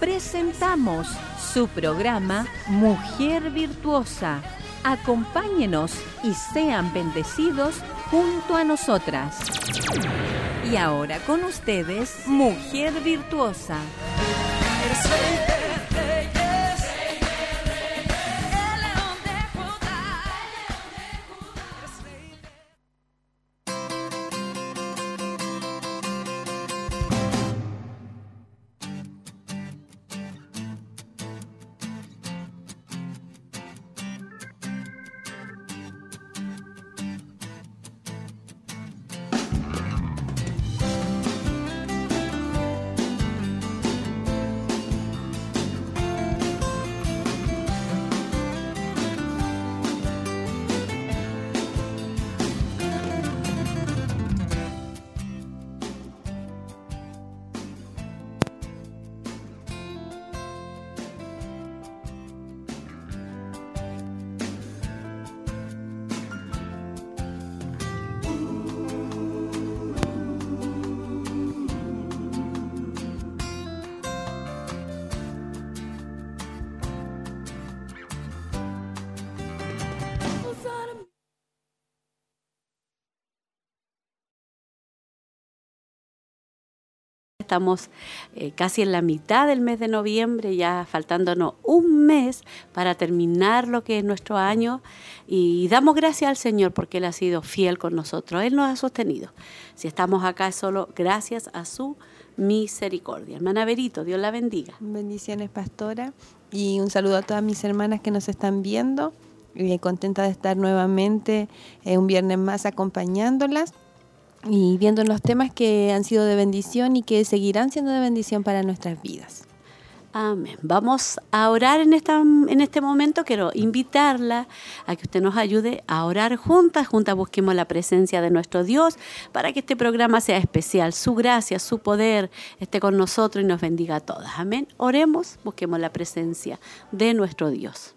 Presentamos su programa Mujer Virtuosa. Acompáñenos y sean bendecidos junto a nosotras. Y ahora con ustedes, Mujer Virtuosa. Estamos eh, casi en la mitad del mes de noviembre, ya faltándonos un mes para terminar lo que es nuestro año y damos gracias al Señor porque Él ha sido fiel con nosotros, Él nos ha sostenido. Si estamos acá es solo gracias a su misericordia. Hermana Berito, Dios la bendiga. Bendiciones, pastora, y un saludo a todas mis hermanas que nos están viendo. Y contenta de estar nuevamente eh, un viernes más acompañándolas y viendo los temas que han sido de bendición y que seguirán siendo de bendición para nuestras vidas. Amén. Vamos a orar en, esta, en este momento. Quiero invitarla a que usted nos ayude a orar juntas. Juntas busquemos la presencia de nuestro Dios para que este programa sea especial. Su gracia, su poder esté con nosotros y nos bendiga a todas. Amén. Oremos, busquemos la presencia de nuestro Dios.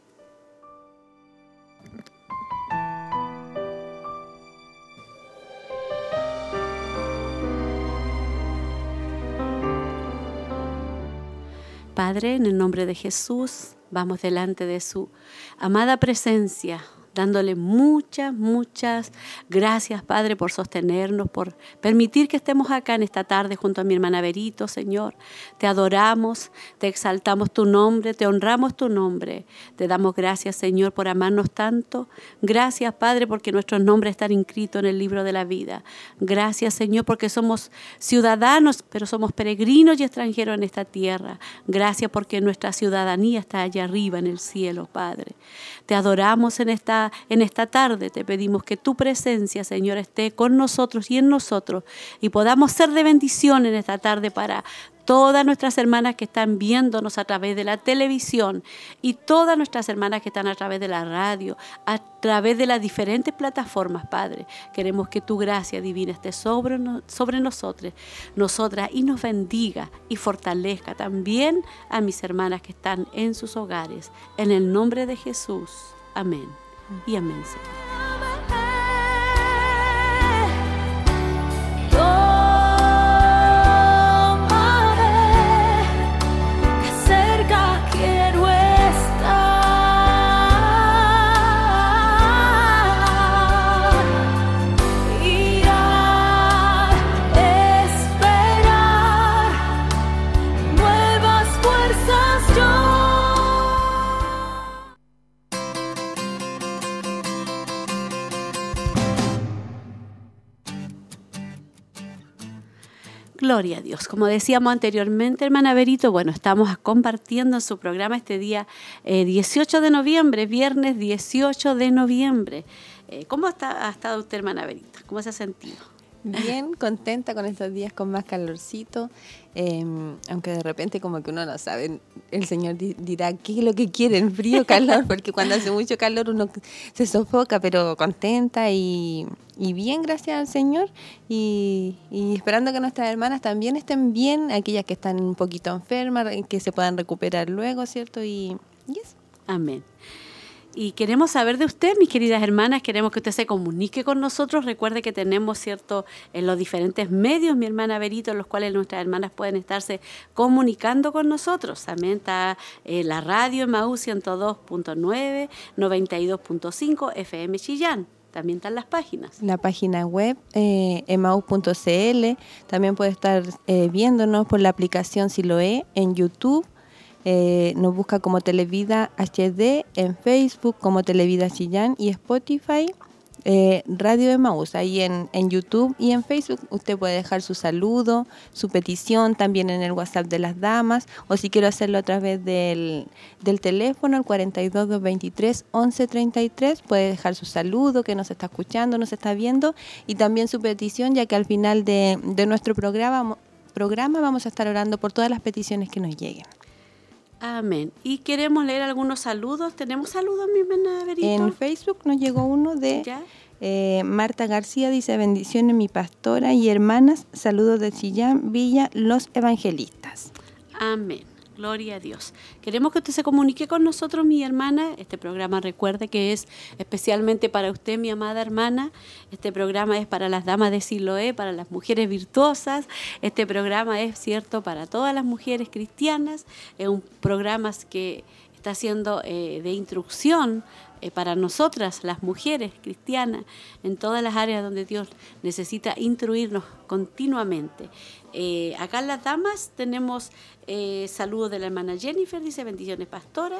Padre, en el nombre de Jesús, vamos delante de su amada presencia dándole muchas, muchas gracias, Padre, por sostenernos, por permitir que estemos acá en esta tarde junto a mi hermana Berito, Señor. Te adoramos, te exaltamos tu nombre, te honramos tu nombre. Te damos gracias, Señor, por amarnos tanto. Gracias, Padre, porque nuestros nombres están inscritos en el libro de la vida. Gracias, Señor, porque somos ciudadanos, pero somos peregrinos y extranjeros en esta tierra. Gracias porque nuestra ciudadanía está allá arriba en el cielo, Padre. Te adoramos en esta en esta tarde te pedimos que tu presencia, Señor, esté con nosotros y en nosotros y podamos ser de bendición en esta tarde para todas nuestras hermanas que están viéndonos a través de la televisión y todas nuestras hermanas que están a través de la radio, a través de las diferentes plataformas, Padre. Queremos que tu gracia divina esté sobre, sobre nosotros, nosotras y nos bendiga y fortalezca también a mis hermanas que están en sus hogares. En el nombre de Jesús. Amén y amén, Gloria a Dios. Como decíamos anteriormente, hermana Berito, bueno, estamos compartiendo en su programa este día 18 eh, de noviembre, viernes 18 de noviembre. Eh, ¿Cómo está, ha estado usted, hermana Berito? ¿Cómo se ha sentido? Bien, contenta con estos días con más calorcito, em, aunque de repente como que uno no sabe, el Señor dirá qué es lo que quiere, el frío, calor, porque cuando hace mucho calor uno se sofoca, pero contenta y, bien, gracias al Señor, y, esperando que nuestras hermanas también estén bien, aquellas que están un poquito enfermas, que se puedan recuperar luego, ¿cierto? Y, y eso. Amén. Y queremos saber de usted, mis queridas hermanas, queremos que usted se comunique con nosotros. Recuerde que tenemos, ¿cierto?, en los diferentes medios, mi hermana Berito, en los cuales nuestras hermanas pueden estarse comunicando con nosotros. También está eh, la radio en Maú 102.9, 92.5, FM Chillán también están las páginas. La página web eh, emau.cl, también puede estar eh, viéndonos por la aplicación Siloe en YouTube eh, nos busca como Televida HD en Facebook, como Televida Chillán y Spotify. Eh, Radio de Maús, ahí en, en, YouTube y en Facebook usted puede dejar su saludo, su petición, también en el WhatsApp de las damas, o si quiere hacerlo a través del, del teléfono, el 42223 1133, puede dejar su saludo, que nos está escuchando, nos está viendo, y también su petición, ya que al final de, de nuestro programa, programa vamos a estar orando por todas las peticiones que nos lleguen. Amén. Y queremos leer algunos saludos. ¿Tenemos saludos, mi hermana En Facebook nos llegó uno de eh, Marta García, dice bendiciones mi pastora y hermanas, saludos de Chillán, Villa, los evangelistas. Amén. Gloria a Dios. Queremos que usted se comunique con nosotros, mi hermana. Este programa recuerde que es especialmente para usted, mi amada hermana. Este programa es para las damas de Siloé, para las mujeres virtuosas. Este programa es cierto para todas las mujeres cristianas. Es un programa que está siendo eh, de instrucción eh, para nosotras, las mujeres cristianas, en todas las áreas donde Dios necesita instruirnos continuamente. Eh, acá en las damas tenemos eh, saludos de la hermana Jennifer, dice bendiciones pastora,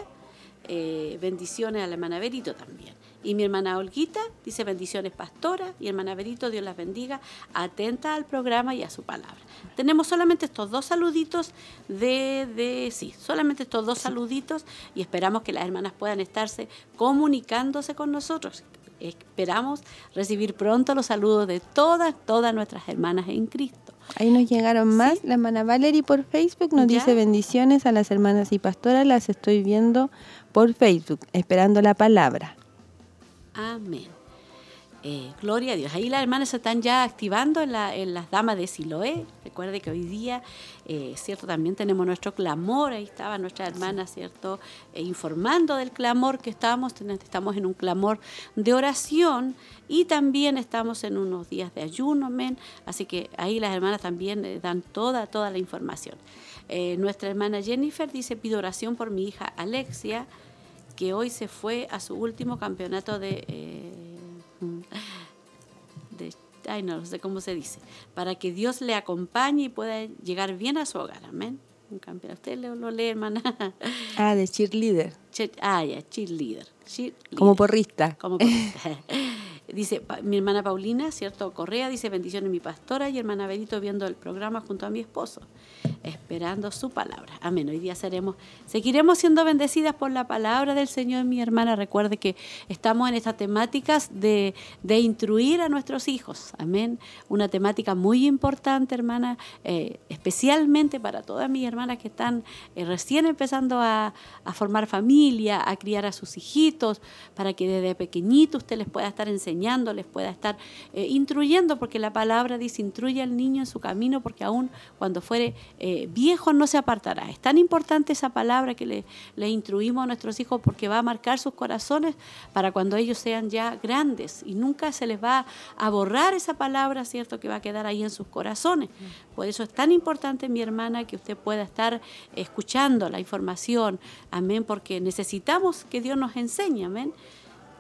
bendiciones a la hermana Berito también. Y mi hermana Olguita dice bendiciones pastora y hermana Berito, Dios las bendiga, atenta al programa y a su palabra. Tenemos solamente estos dos saluditos de, de sí, solamente estos dos saluditos y esperamos que las hermanas puedan estarse comunicándose con nosotros. Esperamos recibir pronto los saludos de todas, todas nuestras hermanas en Cristo. Ahí nos llegaron más. La hermana Valerie por Facebook nos dice bendiciones a las hermanas y pastoras. Las estoy viendo por Facebook, esperando la palabra. Amén. Eh, gloria a Dios. Ahí las hermanas se están ya activando en, las damas de Siloé. Recuerde que hoy día, eh, ¿cierto? También tenemos nuestro clamor. Ahí estaba nuestra hermana, ¿cierto? Eh, informando del clamor que estamos. Estamos en un clamor de oración y también estamos en unos días de ayuno, amén. Así que ahí las hermanas también dan toda, toda la información. nuestra hermana Jennifer dice, pido oración por mi hija Alexia que hoy se fue a su último campeonato de, eh, de ay no, sé cómo se dice, para que Dios le acompañe y pueda llegar bien a su hogar, amén. Un campeonato, usted lo, lee, hermana. Ah, de cheerleader. ah, ya, cheerleader. Como porrista. Como porrista. Dice mi hermana Paulina, ¿cierto? Correa, dice bendiciones mi pastora y hermana Benito viendo el programa junto a mi esposo, esperando su palabra. Amén. Hoy día seremos, seguiremos siendo bendecidas por la palabra del Señor, mi hermana. Recuerde que estamos en estas temáticas de, de instruir a nuestros hijos. Amén. Una temática muy importante, hermana, eh, especialmente para todas mis hermanas que están eh, recién empezando a, a formar familia, a criar a sus hijitos, para que desde pequeñito usted les pueda estar enseñando les pueda estar eh, instruyendo, porque la palabra dice, instruye al niño en su camino, porque aún cuando fuere eh, viejo no se apartará. Es tan importante esa palabra que le, le instruimos a nuestros hijos porque va a marcar sus corazones para cuando ellos sean ya grandes y nunca se les va a borrar esa palabra, ¿cierto? Que va a quedar ahí en sus corazones. Por eso es tan importante, mi hermana, que usted pueda estar escuchando la información, amén, porque necesitamos que Dios nos enseñe, amén.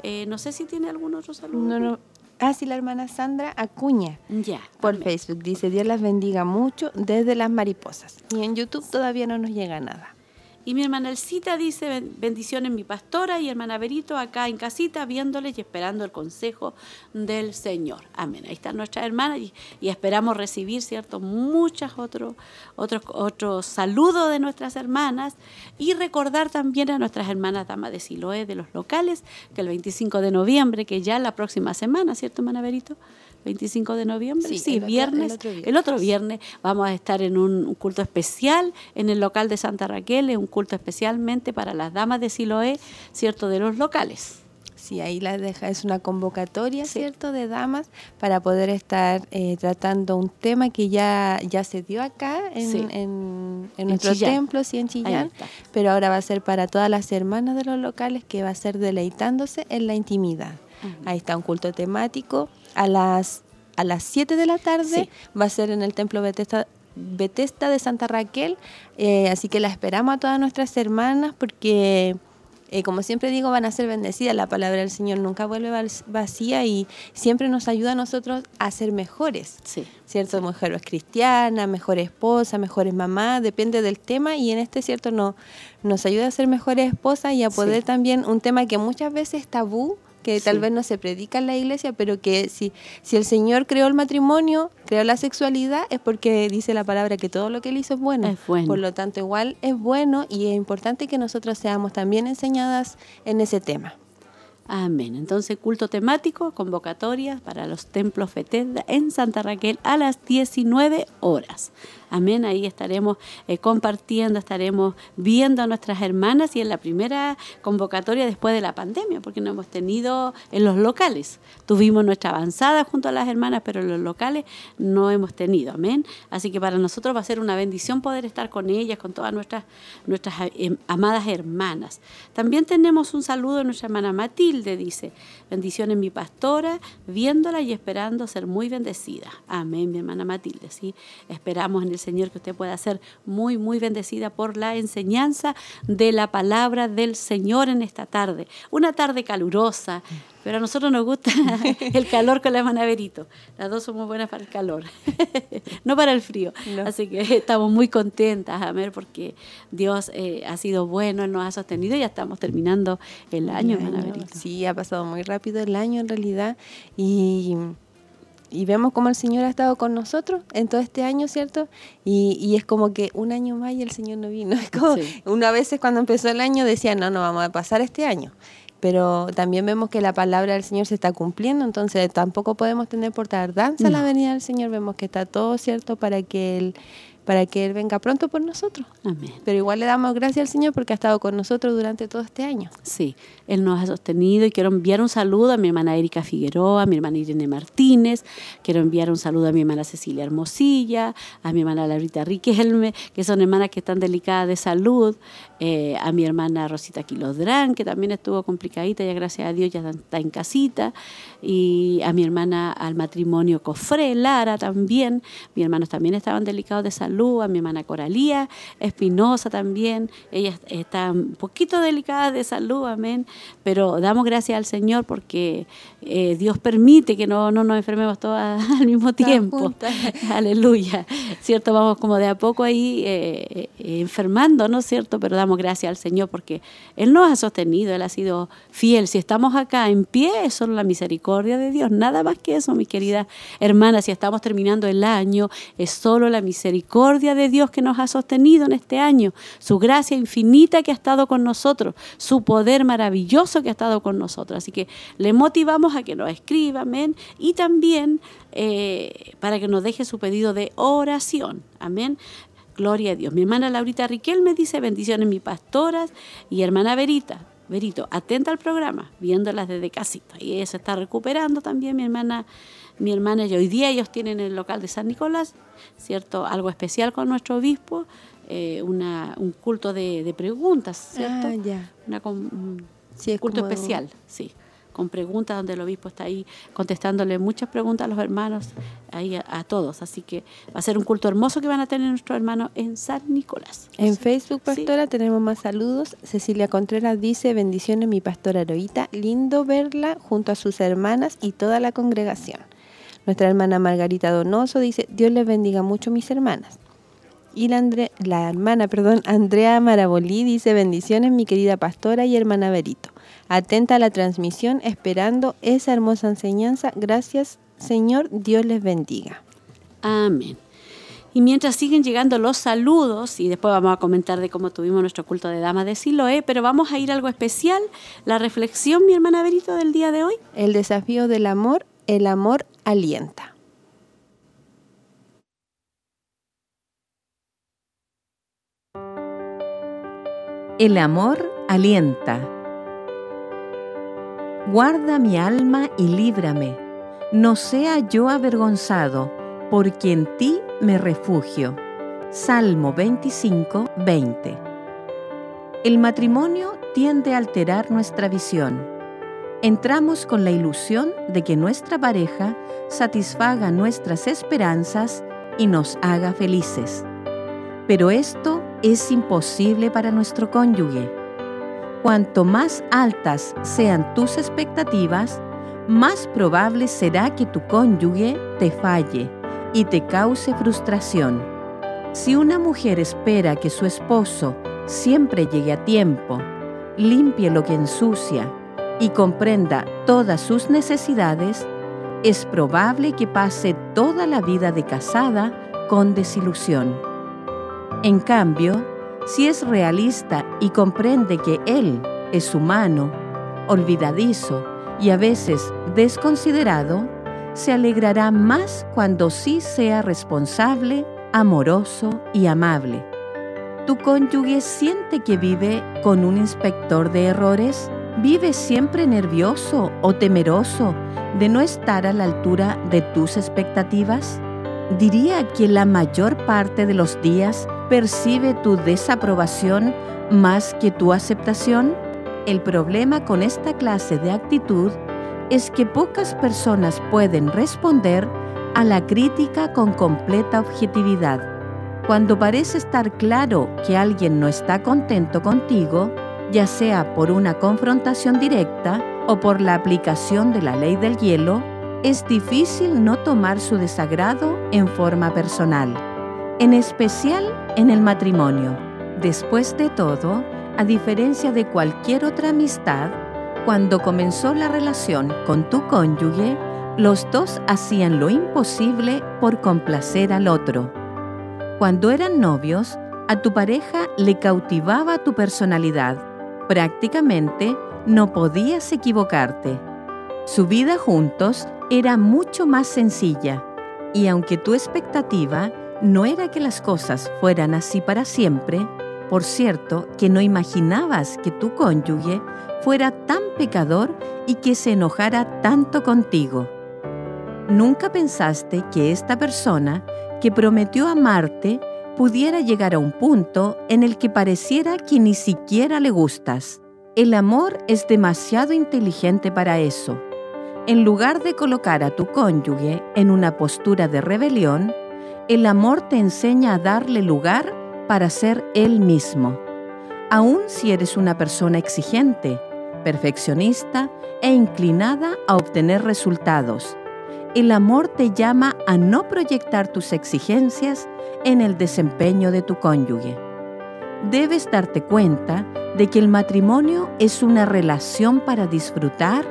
Eh, no sé si tiene algún otro saludo. No, no. Ah, sí, la hermana Sandra Acuña. Ya. Por Facebook. Dice, Dios las bendiga mucho desde las mariposas. Y en YouTube todavía no nos llega nada. Y mi hermana Elcita dice, bendiciones mi pastora y hermana Berito acá en casita viéndoles y esperando el consejo del Señor. Amén. Ahí está nuestra hermana y, esperamos recibir, ¿cierto? Muchas otros otros otros saludos de nuestras hermanas y recordar también a nuestras hermanas damas de Siloé de los locales que el 25 de noviembre, que ya la próxima semana, ¿cierto, hermana Berito? 25 de noviembre, sí, viernes, el otro viernes. vamos a estar en un, culto especial en el local de Santa Raquel, un culto especialmente para las damas de Siloé, ¿cierto? De los locales. Sí, ahí la deja, es una convocatoria, ¿cierto?, de damas para poder estar eh, tratando un tema que ya, ya se dio acá en, en, nuestro templo, sí, en Chillán, pero ahora va a ser para todas las hermanas de los locales que va a ser deleitándose en la intimidad. Ahí está un culto temático. A las, a las 7 de la tarde va a ser en el templo Bethesda, de Santa Raquel, eh, así que la esperamos a todas nuestras hermanas porque eh, como siempre digo, van a ser bendecidas. La palabra del Señor nunca vuelve vacía y siempre nos ayuda a nosotros a ser mejores. Sí. ¿Cierto? Mujeres cristianas, mejores esposas, mejores mamás, depende del tema y en este, ¿cierto? No, nos ayuda a ser mejores esposas y a poder también, un tema que muchas veces es tabú, que tal vez no se predica en la iglesia, pero que si, si el Señor creó el matrimonio, creó la sexualidad, es porque dice la palabra que todo lo que él hizo es bueno. Es bueno. Por lo tanto, igual es bueno y es importante que nosotros seamos también enseñadas en ese tema. Amén. Entonces, culto temático, convocatoria para los templos Fetenda en Santa Raquel a las 19 horas. Amén. Ahí estaremos eh, compartiendo, estaremos viendo a nuestras hermanas y en la primera convocatoria después de la pandemia, porque no hemos tenido en los locales. Tuvimos nuestra avanzada junto a las hermanas, pero en los locales no hemos tenido. Amén. Así que para nosotros va a ser una bendición poder estar con ellas, con todas nuestras, nuestras eh, amadas hermanas. También tenemos un saludo de nuestra hermana Matilde, dice, bendiciones mi pastora, viéndola y esperando ser muy bendecida. Amén, mi hermana Matilde. Sí, esperamos en el Señor, que usted pueda ser muy, muy bendecida por la enseñanza de la palabra del Señor en esta tarde. Una tarde calurosa, pero a nosotros nos gusta el calor con la manaverito. Las dos somos buenas para el calor, no para el frío. Así que estamos muy contentas, a ver, porque Dios eh, ha sido bueno, nos ha sostenido y ya estamos terminando el año, manaverito. Sí, ha pasado muy rápido el año en realidad y y vemos cómo el Señor ha estado con nosotros en todo este año, ¿cierto? Y, y es como que un año más y el Señor no vino. Es como, Una vez cuando empezó el año decía, no, no vamos a pasar este año. Pero también vemos que la palabra del Señor se está cumpliendo, entonces tampoco podemos tener por tardanza la venida del Señor. Vemos que está todo cierto para que Él para que Él venga pronto por nosotros. Amén. Pero igual le damos gracias al Señor porque ha estado con nosotros durante todo este año. Sí, Él nos ha sostenido y quiero enviar un saludo a mi hermana Erika Figueroa, a mi hermana Irene Martínez, quiero enviar un saludo a mi hermana Cecilia Hermosilla, a mi hermana Laurita Riquelme, que son hermanas que están delicadas de salud, eh, a mi hermana Rosita Quilodrán, que también estuvo complicadita, ya gracias a Dios ya está en casita, y a mi hermana al matrimonio Cofré, Lara también, mis hermanos también estaban delicados de salud a mi hermana Coralía Espinosa también. Ella está un poquito delicada de salud, amén. Pero damos gracias al Señor porque eh, Dios permite que no, no nos enfermemos todas al mismo tiempo. Aleluya. ¿Cierto? Vamos como de a poco ahí eh, enfermando, ¿no es cierto? Pero damos gracias al Señor porque Él nos ha sostenido, Él ha sido fiel. Si estamos acá en pie, es solo la misericordia de Dios. Nada más que eso, mi querida hermana. Si estamos terminando el año, es solo la misericordia de Dios que nos ha sostenido en este año, su gracia infinita que ha estado con nosotros, su poder maravilloso que ha estado con nosotros. Así que le motivamos a que nos escriba, amén, y también eh, para que nos deje su pedido de oración, amén. Gloria a Dios. Mi hermana Laurita Riquel me dice bendiciones mi pastoras y hermana Verita. Verito, atenta al programa, viéndolas desde casita. Y ella se está recuperando también, mi hermana mi hermana y hoy día ellos tienen el local de San Nicolás, ¿cierto? Algo especial con nuestro obispo, eh, una, un culto de, preguntas, ¿cierto? Ah, ya. Una, un culto especial, sí con preguntas donde el obispo está ahí contestándole muchas preguntas a los hermanos, ahí a, todos. Así que va a ser un culto hermoso que van a tener nuestros hermanos en San Nicolás. En Facebook, pastora, tenemos más saludos. Cecilia Contreras dice, bendiciones mi pastora Heroíta, lindo verla junto a sus hermanas y toda la congregación. Nuestra hermana Margarita Donoso dice, Dios les bendiga mucho mis hermanas. Y la, la hermana, perdón, Andrea Marabolí dice, bendiciones mi querida pastora y hermana Berito. Atenta a la transmisión, esperando esa hermosa enseñanza. Gracias, Señor, Dios les bendiga. Amén. Y mientras siguen llegando los saludos, y después vamos a comentar de cómo tuvimos nuestro culto de Dama de Siloé, pero vamos a ir a algo especial, la reflexión, mi hermana Berito, del día de hoy. El desafío del amor el amor alienta. El amor alienta. Guarda mi alma y líbrame, no sea yo avergonzado, porque en ti me refugio. Salmo 25, 20. El matrimonio tiende a alterar nuestra visión. Entramos con la ilusión de que nuestra pareja satisfaga nuestras esperanzas y nos haga felices. Pero esto es imposible para nuestro cónyuge. Cuanto más altas sean tus expectativas, más probable será que tu cónyuge te falle y te cause frustración. Si una mujer espera que su esposo siempre llegue a tiempo, limpie lo que ensucia y comprenda todas sus necesidades, es probable que pase toda la vida de casada con desilusión. En cambio, si es realista y comprende que él es humano, olvidadizo y a veces desconsiderado, se alegrará más cuando sí sea responsable, amoroso y amable. ¿Tu cónyuge siente que vive con un inspector de errores? ¿Vive siempre nervioso o temeroso de no estar a la altura de tus expectativas? Diría que la mayor parte de los días percibe tu desaprobación más que tu aceptación. El problema con esta clase de actitud es que pocas personas pueden responder a la crítica con completa objetividad. Cuando parece estar claro que alguien no está contento contigo, ya sea por una confrontación directa o por la aplicación de la ley del hielo, es difícil no tomar su desagrado en forma personal, en especial en el matrimonio. Después de todo, a diferencia de cualquier otra amistad, cuando comenzó la relación con tu cónyuge, los dos hacían lo imposible por complacer al otro. Cuando eran novios, a tu pareja le cautivaba tu personalidad. Prácticamente no podías equivocarte. Su vida juntos era mucho más sencilla y aunque tu expectativa no era que las cosas fueran así para siempre, por cierto que no imaginabas que tu cónyuge fuera tan pecador y que se enojara tanto contigo. Nunca pensaste que esta persona que prometió amarte pudiera llegar a un punto en el que pareciera que ni siquiera le gustas. El amor es demasiado inteligente para eso. En lugar de colocar a tu cónyuge en una postura de rebelión, el amor te enseña a darle lugar para ser él mismo. Aun si eres una persona exigente, perfeccionista e inclinada a obtener resultados. El amor te llama a no proyectar tus exigencias en el desempeño de tu cónyuge. Debes darte cuenta de que el matrimonio es una relación para disfrutar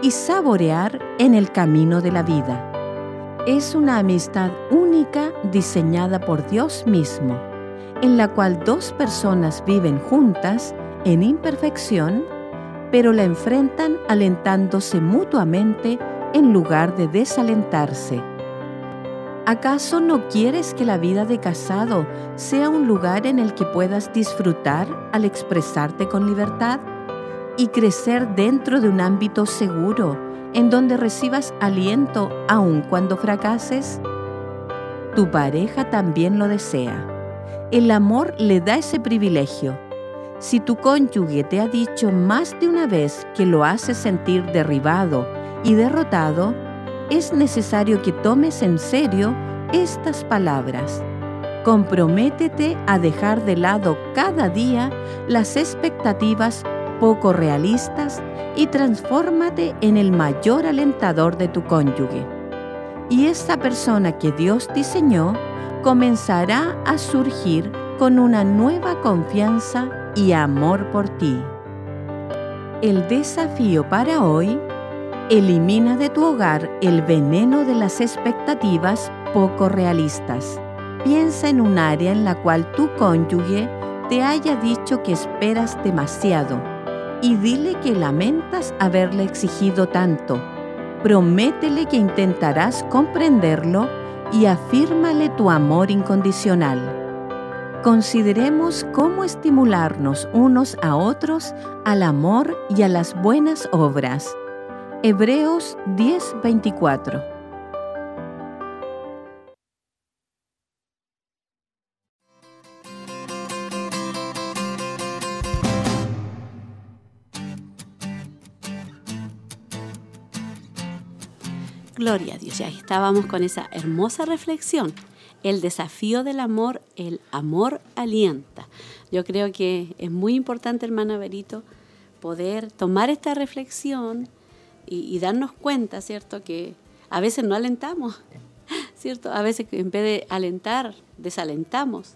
y saborear en el camino de la vida. Es una amistad única diseñada por Dios mismo, en la cual dos personas viven juntas en imperfección pero la enfrentan alentándose mutuamente en lugar de desalentarse. ¿Acaso no quieres que la vida de casado sea un lugar en el que puedas disfrutar al expresarte con libertad y crecer dentro de un ámbito seguro en donde recibas aliento aun cuando fracases? Tu pareja también lo desea. El amor le da ese privilegio si tu cónyuge te ha dicho más de una vez que lo hace sentir derribado y derrotado, es necesario que tomes en serio estas palabras. Comprométete a dejar de lado cada día las expectativas poco realistas y transfórmate en el mayor alentador de tu cónyuge. Y esa persona que Dios diseñó comenzará a surgir con una nueva confianza y amor por ti. El desafío para hoy, elimina de tu hogar el veneno de las expectativas poco realistas. Piensa en un área en la cual tu cónyuge te haya dicho que esperas demasiado y dile que lamentas haberle exigido tanto. Prométele que intentarás comprenderlo y afírmale tu amor incondicional. Consideremos cómo estimularnos unos a otros al amor y a las buenas obras. Hebreos 10:24 Gloria a Dios, ya estábamos con esa hermosa reflexión. El desafío del amor, el amor alienta. Yo creo que es muy importante, hermana Berito, poder tomar esta reflexión y, darnos cuenta, ¿cierto? Que a veces no alentamos, ¿cierto? A veces en vez de alentar, desalentamos,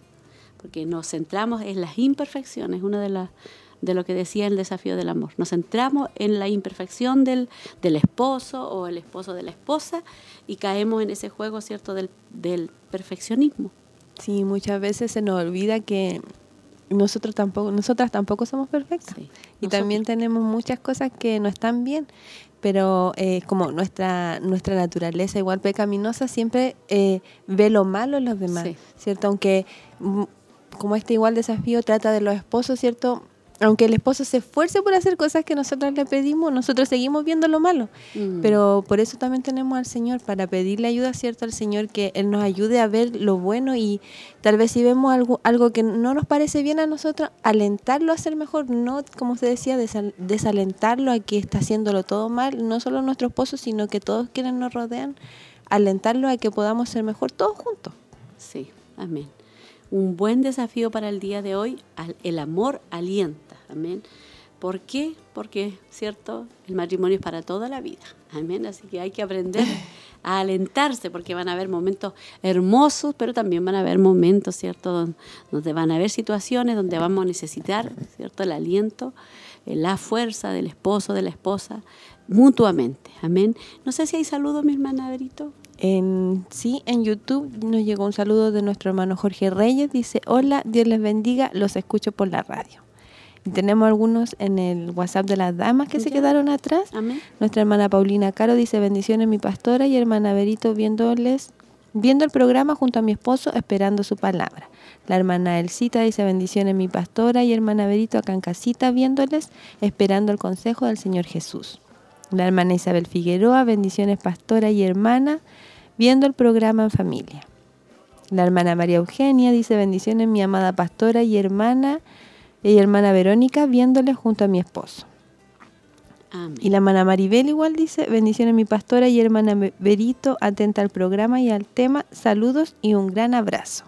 porque nos centramos en las imperfecciones, una de las de lo que decía el desafío del amor. Nos centramos en la imperfección del, del esposo o el esposo de la esposa y caemos en ese juego, ¿cierto?, del, del perfeccionismo. Sí, muchas veces se nos olvida que nosotros tampoco, nosotras tampoco somos perfectas. y también tenemos muchas cosas que no están bien, pero eh, como nuestra nuestra naturaleza igual pecaminosa siempre eh, ve lo malo en los demás, ¿cierto? Aunque mm, como este igual desafío trata de los esposos, ¿cierto? Aunque el esposo se esfuerce por hacer cosas que nosotros le pedimos, nosotros seguimos viendo lo malo. Mm. Pero por eso también tenemos al Señor, para pedirle ayuda, ¿cierto? Al Señor que Él nos ayude a ver lo bueno y tal vez si vemos algo, algo que no nos parece bien a nosotros, alentarlo a ser mejor, no, como se decía, desalentarlo a que está haciéndolo todo mal, no solo nuestro esposo, sino que todos quienes nos rodean, alentarlo a que podamos ser mejor todos juntos. Sí, amén un buen desafío para el día de hoy, el amor alienta. Amén. ¿Por qué? Porque, ¿cierto? El matrimonio es para toda la vida. Amén. Así que hay que aprender a alentarse porque van a haber momentos hermosos, pero también van a haber momentos, ¿cierto? Donde van a haber situaciones donde vamos a necesitar, ¿cierto? El aliento, eh, la fuerza del esposo, de la esposa, mutuamente. Amén. No sé si hay saludos, mi hermana Verito. En, sí, en YouTube nos llegó un saludo de nuestro hermano Jorge Reyes. Dice, hola, Dios les bendiga, los escucho por la radio. Y tenemos algunos en el WhatsApp de las damas que se quedaron atrás. Nuestra hermana Paulina Caro dice, bendiciones mi pastora y hermana Berito viéndoles, viendo el programa junto a mi esposo, esperando su palabra. La hermana Elcita dice, bendiciones mi pastora y hermana Berito acá en casita, viéndoles, esperando el consejo del Señor Jesús. La hermana Isabel Figueroa, bendiciones pastora y hermana, viendo el programa en familia. La hermana María Eugenia dice bendiciones mi amada pastora y hermana y hermana Verónica viéndole junto a mi esposo. Y la hermana Maribel igual dice bendiciones mi pastora y hermana Berito atenta al programa y al tema. Saludos y un gran abrazo.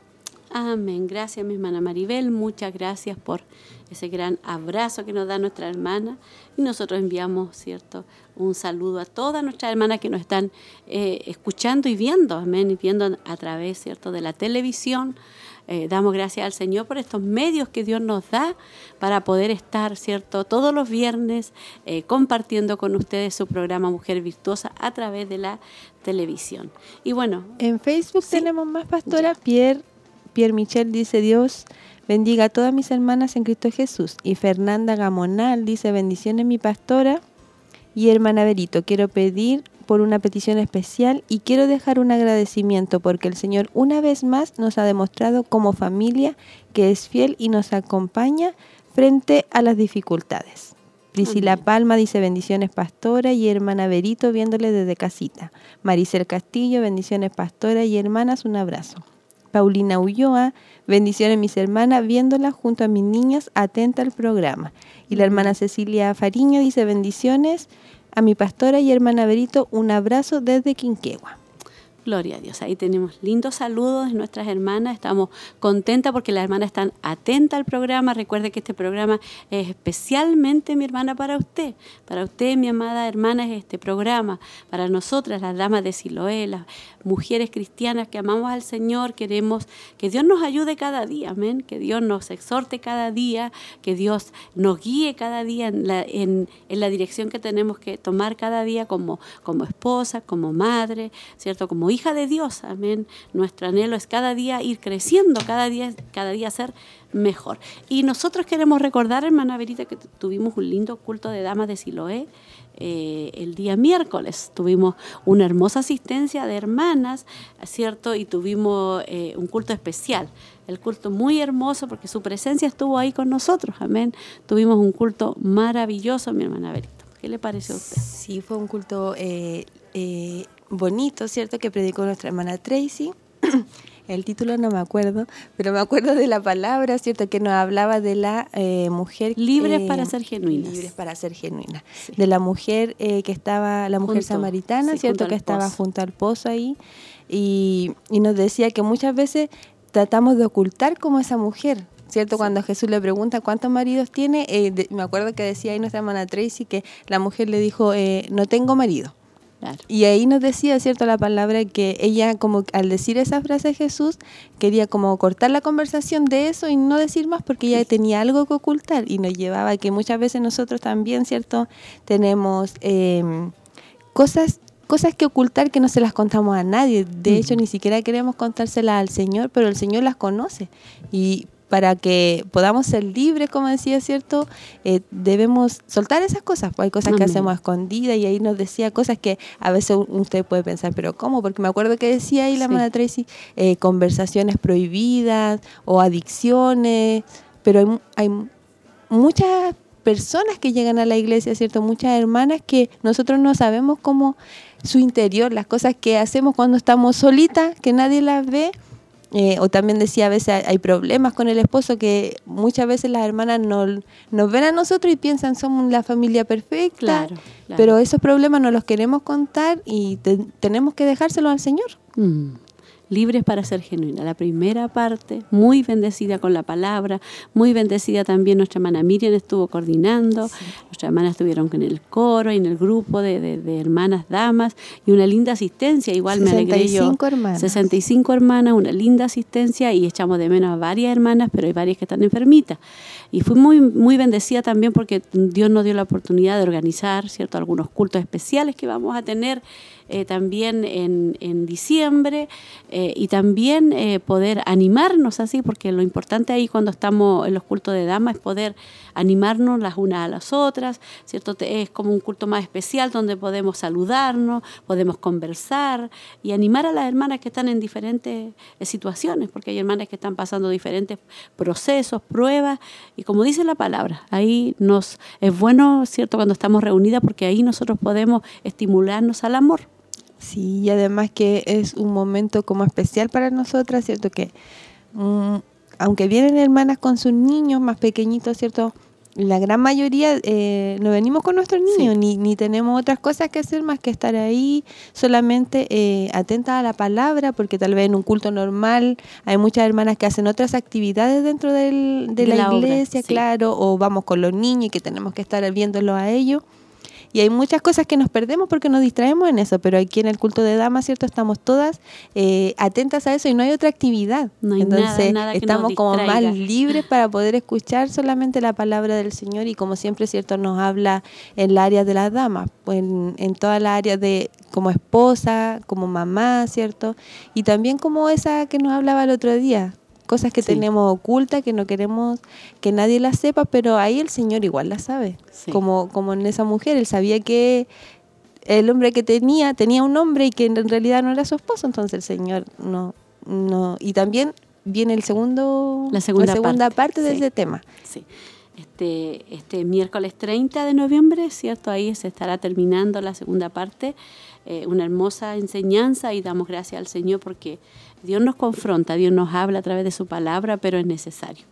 Amén. Gracias mi hermana Maribel. Muchas gracias por ese gran abrazo que nos da nuestra hermana. Y nosotros enviamos, ¿cierto? Un saludo a todas nuestras hermanas que nos están eh, escuchando y viendo, amén, viendo a través, ¿cierto?, de la televisión. Eh, damos gracias al Señor por estos medios que Dios nos da para poder estar, ¿cierto?, todos los viernes eh, compartiendo con ustedes su programa Mujer Virtuosa a través de la televisión. Y bueno. En Facebook tenemos más pastora. Pierre, Pierre Michel dice Dios bendiga a todas mis hermanas en Cristo Jesús. Y Fernanda Gamonal dice bendiciones mi pastora y hermana Berito. Quiero pedir por una petición especial y quiero dejar un agradecimiento porque el Señor una vez más nos ha demostrado como familia que es fiel y nos acompaña frente a las dificultades. Priscila Palma dice bendiciones pastora y hermana Berito viéndole desde casita. Maricel Castillo, bendiciones pastora y hermanas, un abrazo. Paulina Ulloa, bendiciones mis hermanas viéndola junto a mis niñas, atenta al programa. Y la hermana Cecilia Fariño dice bendiciones a mi pastora y hermana Berito un abrazo desde Quinquegua. Gloria a Dios. Ahí tenemos lindos saludos de nuestras hermanas. Estamos contentas porque las hermanas están atentas al programa. Recuerde que este programa es especialmente, mi hermana, para usted. Para usted, mi amada hermana, es este programa. Para nosotras, las damas de Siloé, las mujeres cristianas que amamos al Señor, queremos que Dios nos ayude cada día. Amén. Que Dios nos exhorte cada día. Que Dios nos guíe cada día en la, en, la dirección que tenemos que tomar cada día como, como esposa, como madre, ¿cierto? Como hija de Dios, amén. Nuestro anhelo es cada día ir creciendo, cada día, cada día ser mejor. Y nosotros queremos recordar, hermana Verita, que tuvimos un lindo culto de damas de Siloé eh, el día miércoles. Tuvimos una hermosa asistencia de hermanas, ¿cierto? Y tuvimos eh, un culto especial. El culto muy hermoso porque su presencia estuvo ahí con nosotros, amén. Tuvimos un culto maravilloso, mi hermana Verita. ¿Qué le pareció a usted? Sí, fue un culto eh, bonito, ¿cierto? Que predicó nuestra hermana Tracy. El título no me acuerdo, pero me acuerdo de la palabra, ¿cierto? Que nos hablaba de la eh, mujer... Libres para ser genuinas. Libres para ser genuinas. De la mujer que estaba, la mujer samaritana, ¿cierto? Que estaba junto al pozo ahí. Y, y nos decía que muchas veces tratamos de ocultar como esa mujer, ¿cierto? Cuando Jesús le pregunta cuántos maridos tiene, eh, me acuerdo que decía ahí nuestra hermana Tracy que la mujer le dijo, eh, no tengo marido. Y ahí nos decía, ¿cierto? La palabra que ella como al decir esa frase Jesús quería como cortar la conversación de eso y no decir más porque ella tenía algo que ocultar y nos llevaba a que muchas veces nosotros también, ¿cierto? Tenemos em, cosas cosas que ocultar que no se las contamos a nadie. De hecho, ni siquiera queremos contárselas al Señor, pero el Señor las conoce. Y para que podamos ser libres, como decía, ¿cierto? Eh, debemos soltar esas cosas. Pues hay cosas que hacemos escondidas y ahí nos decía cosas que a veces usted puede pensar, pero ¿cómo? Porque me acuerdo que decía ahí la sí. Tracy, eh, conversaciones prohibidas o adicciones, pero hay, hay muchas personas que llegan a la iglesia, ¿cierto? Muchas hermanas que nosotros no sabemos cómo su interior, las cosas que hacemos cuando estamos solitas, que nadie las ve, eh, o también decía, a veces hay problemas con el esposo que muchas veces las hermanas no, nos ven a nosotros y piensan somos la familia perfecta, claro, pero esos problemas no los queremos contar y tenemos que dejárselos al Señor. Mm libres para ser genuina. La primera parte, muy bendecida con la palabra, muy bendecida también nuestra hermana Miriam estuvo coordinando, nuestras hermanas estuvieron en el coro y en el grupo de, de, hermanas damas y una linda asistencia, igual me alegré yo. hermanas. 65 hermanas, una linda asistencia y echamos de menos a varias hermanas, pero hay varias que están enfermitas. Y fui muy, muy bendecida también porque Dios nos dio la oportunidad de organizar, ¿cierto?, algunos cultos especiales que vamos a tener eh, también en, en diciembre eh, y también eh, poder animarnos así, porque lo importante ahí cuando estamos en los cultos de dama es poder animarnos las unas a las otras, ¿cierto? Es como un culto más especial donde podemos saludarnos, podemos conversar y animar a las hermanas que están en diferentes situaciones, porque hay hermanas que están pasando diferentes procesos, pruebas, y como dice la palabra, ahí nos es bueno, ¿cierto?, cuando estamos reunidas, porque ahí nosotros podemos estimularnos al amor. Sí, y además que es un momento como especial para nosotras, ¿cierto? Que mm, aunque vienen hermanas con sus niños más pequeñitos, ¿cierto? La gran mayoría eh, no venimos con nuestros niños, ni, ni tenemos otras cosas que hacer más que estar ahí solamente eh, atentas a la palabra, porque tal vez en un culto normal hay muchas hermanas que hacen otras actividades dentro del, de, De la, la obra, iglesia, sí. claro, o vamos con los niños y que tenemos que estar viéndolo a ellos. Y hay muchas cosas que nos perdemos porque nos distraemos en eso, pero aquí en el culto de damas, ¿cierto? Estamos todas eh, atentas a eso y no hay otra actividad. No hay Entonces nada, nada estamos como más libres para poder escuchar solamente la palabra del Señor y como siempre, ¿cierto? Nos habla en la área de las damas, en, en toda la área de como esposa, como mamá, ¿cierto? Y también como esa que nos hablaba el otro día, cosas que Sí. tenemos ocultas, que no queremos que nadie las sepa, pero ahí el Señor igual las sabe. Sí. Como, como en esa mujer, él sabía que el hombre que tenía, tenía un hombre y que en realidad no era su esposo, entonces el Señor no, no, y también viene el segundo, La segunda parte, parte, de sí. ese tema. Sí. Este, este miércoles 30 de noviembre, ¿cierto? Ahí se estará terminando la segunda parte, eh, una hermosa enseñanza y damos gracias al Señor porque Dios nos confronta, Dios nos habla a través de su palabra, pero es necesario.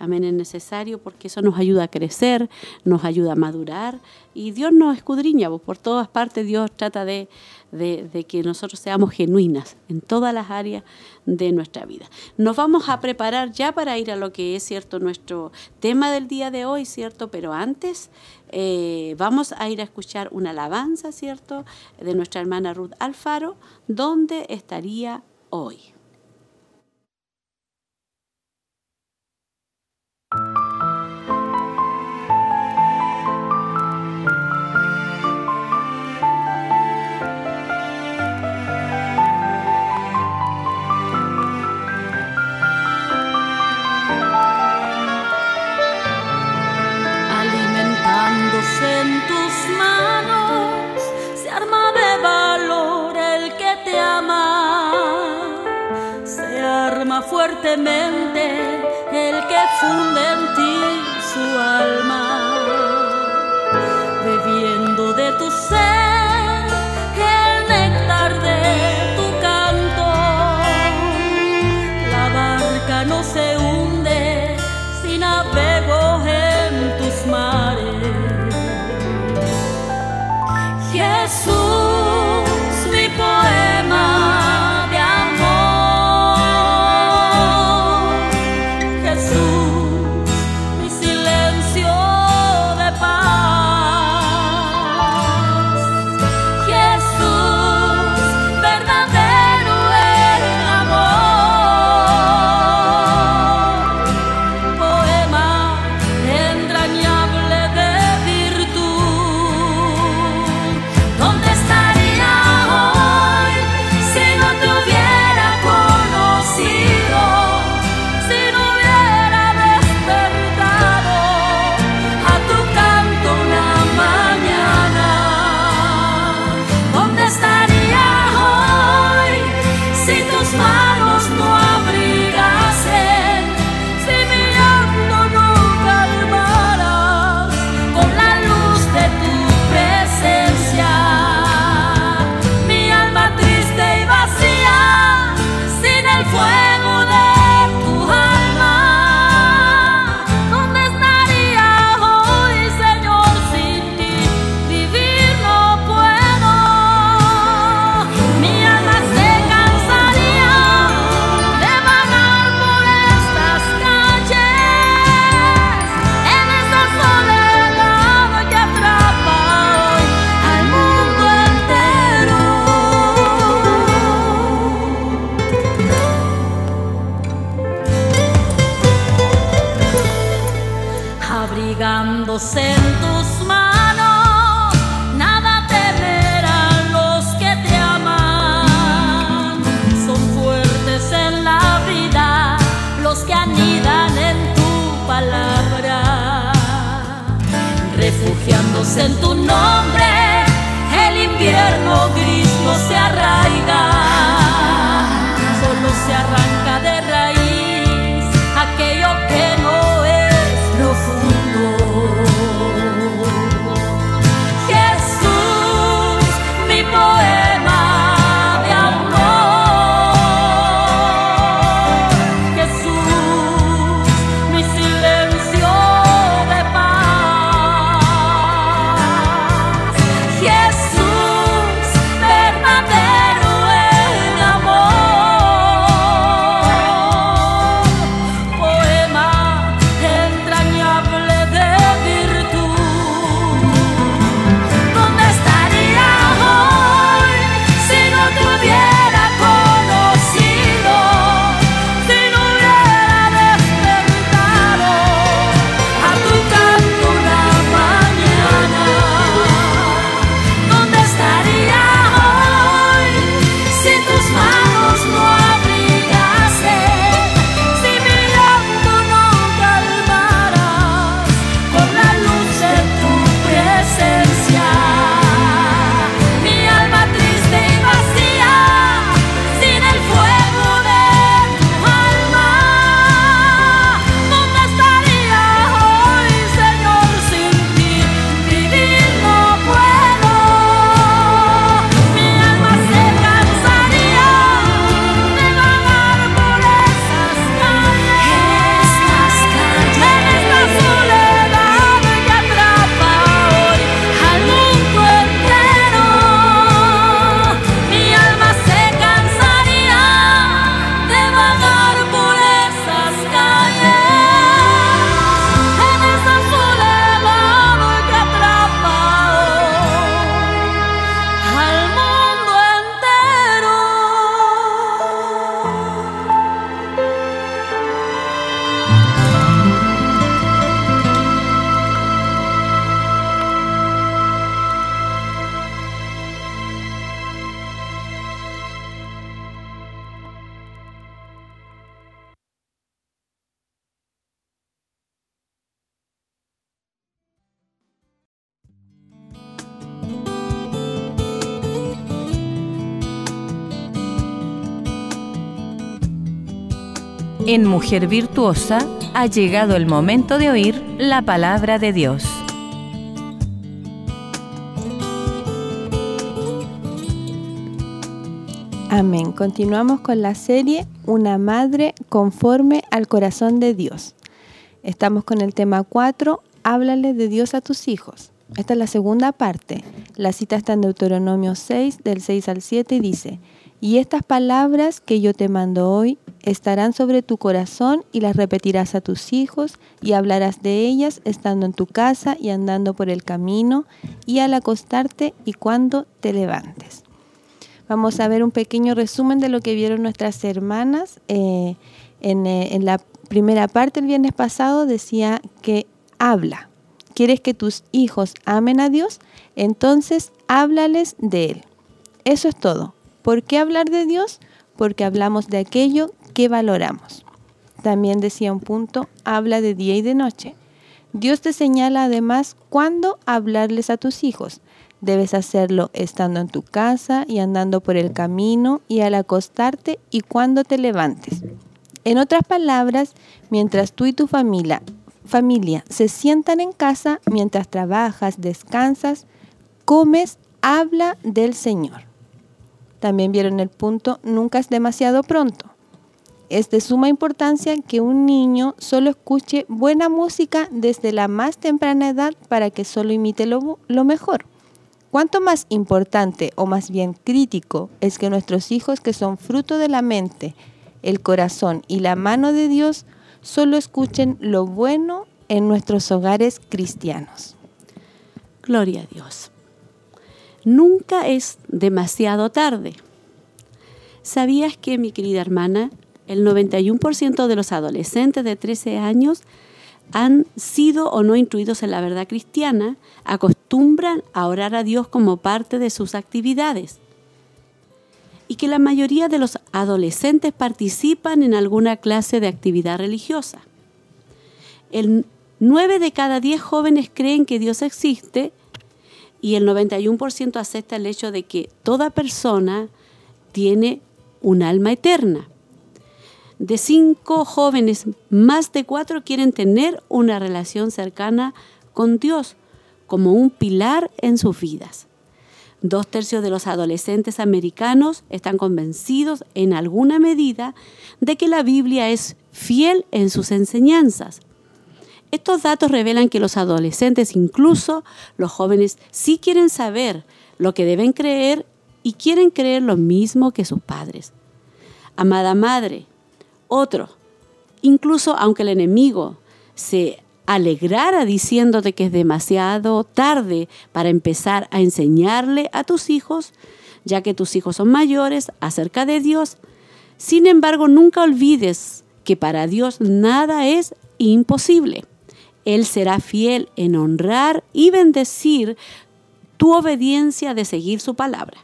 Amén, es necesario porque eso nos ayuda a crecer, nos ayuda a madurar y Dios nos escudriña, por todas partes Dios trata de, que nosotros seamos genuinas en todas las áreas de nuestra vida. Nos vamos a preparar ya para ir a lo que es cierto nuestro tema del día de hoy, cierto, pero antes eh, vamos a ir a escuchar una alabanza, cierto, de nuestra hermana Ruth Alfaro, donde estaría hoy. Fuertemente el que funde en ti En Mujer Virtuosa ha llegado el momento de oír la palabra de Dios. Amén. Continuamos con la serie Una madre conforme al corazón de Dios. Estamos con el tema 4, Háblale de Dios a tus hijos. Esta es la segunda parte. La cita está en Deuteronomio 6, del 6 al 7, y dice, Y estas palabras que yo te mando hoy estarán sobre tu corazón y las repetirás a tus hijos y hablarás de ellas estando en tu casa y andando por el camino y al acostarte y cuando te levantes. Vamos a ver un pequeño resumen de lo que vieron nuestras hermanas. Eh, en, eh, en la primera parte, el viernes pasado, decía que habla. ¿Quieres que tus hijos amen a Dios? Entonces háblales de Él. Eso es todo. ¿Por qué hablar de Dios? Porque hablamos de aquello que valoramos. También decía un punto, habla de día y de noche. Dios te señala además cuándo hablarles a tus hijos. Debes hacerlo estando en tu casa y andando por el camino y al acostarte y cuando te levantes. En otras palabras, mientras tú y tu familia, familia se sientan en casa, mientras trabajas, descansas, comes, habla del Señor. También vieron el punto, nunca es demasiado pronto. Es de suma importancia que un niño solo escuche buena música desde la más temprana edad para que solo imite lo, lo mejor. Cuanto más importante o más bien crítico es que nuestros hijos que son fruto de la mente, el corazón y la mano de Dios solo escuchen lo bueno en nuestros hogares cristianos. Gloria a Dios. Nunca es demasiado tarde. ¿Sabías que, mi querida hermana, el 91% de los adolescentes de 13 años han sido o no instruidos en la verdad cristiana, acostumbran a orar a Dios como parte de sus actividades. Y que la mayoría de los adolescentes participan en alguna clase de actividad religiosa. El 9 de cada 10 jóvenes creen que Dios existe y el 91% acepta el hecho de que toda persona tiene un alma eterna de cinco jóvenes, más de cuatro quieren tener una relación cercana con Dios como un pilar en sus vidas. Dos tercios de los adolescentes americanos están convencidos en alguna medida de que la Biblia es fiel en sus enseñanzas. Estos datos revelan que los adolescentes, incluso los jóvenes, sí quieren saber lo que deben creer y quieren creer lo mismo que sus padres. Amada Madre, otro. Incluso aunque el enemigo se alegrara diciéndote que es demasiado tarde para empezar a enseñarle a tus hijos, ya que tus hijos son mayores, acerca de Dios. Sin embargo, nunca olvides que para Dios nada es imposible. Él será fiel en honrar y bendecir tu obediencia de seguir su palabra.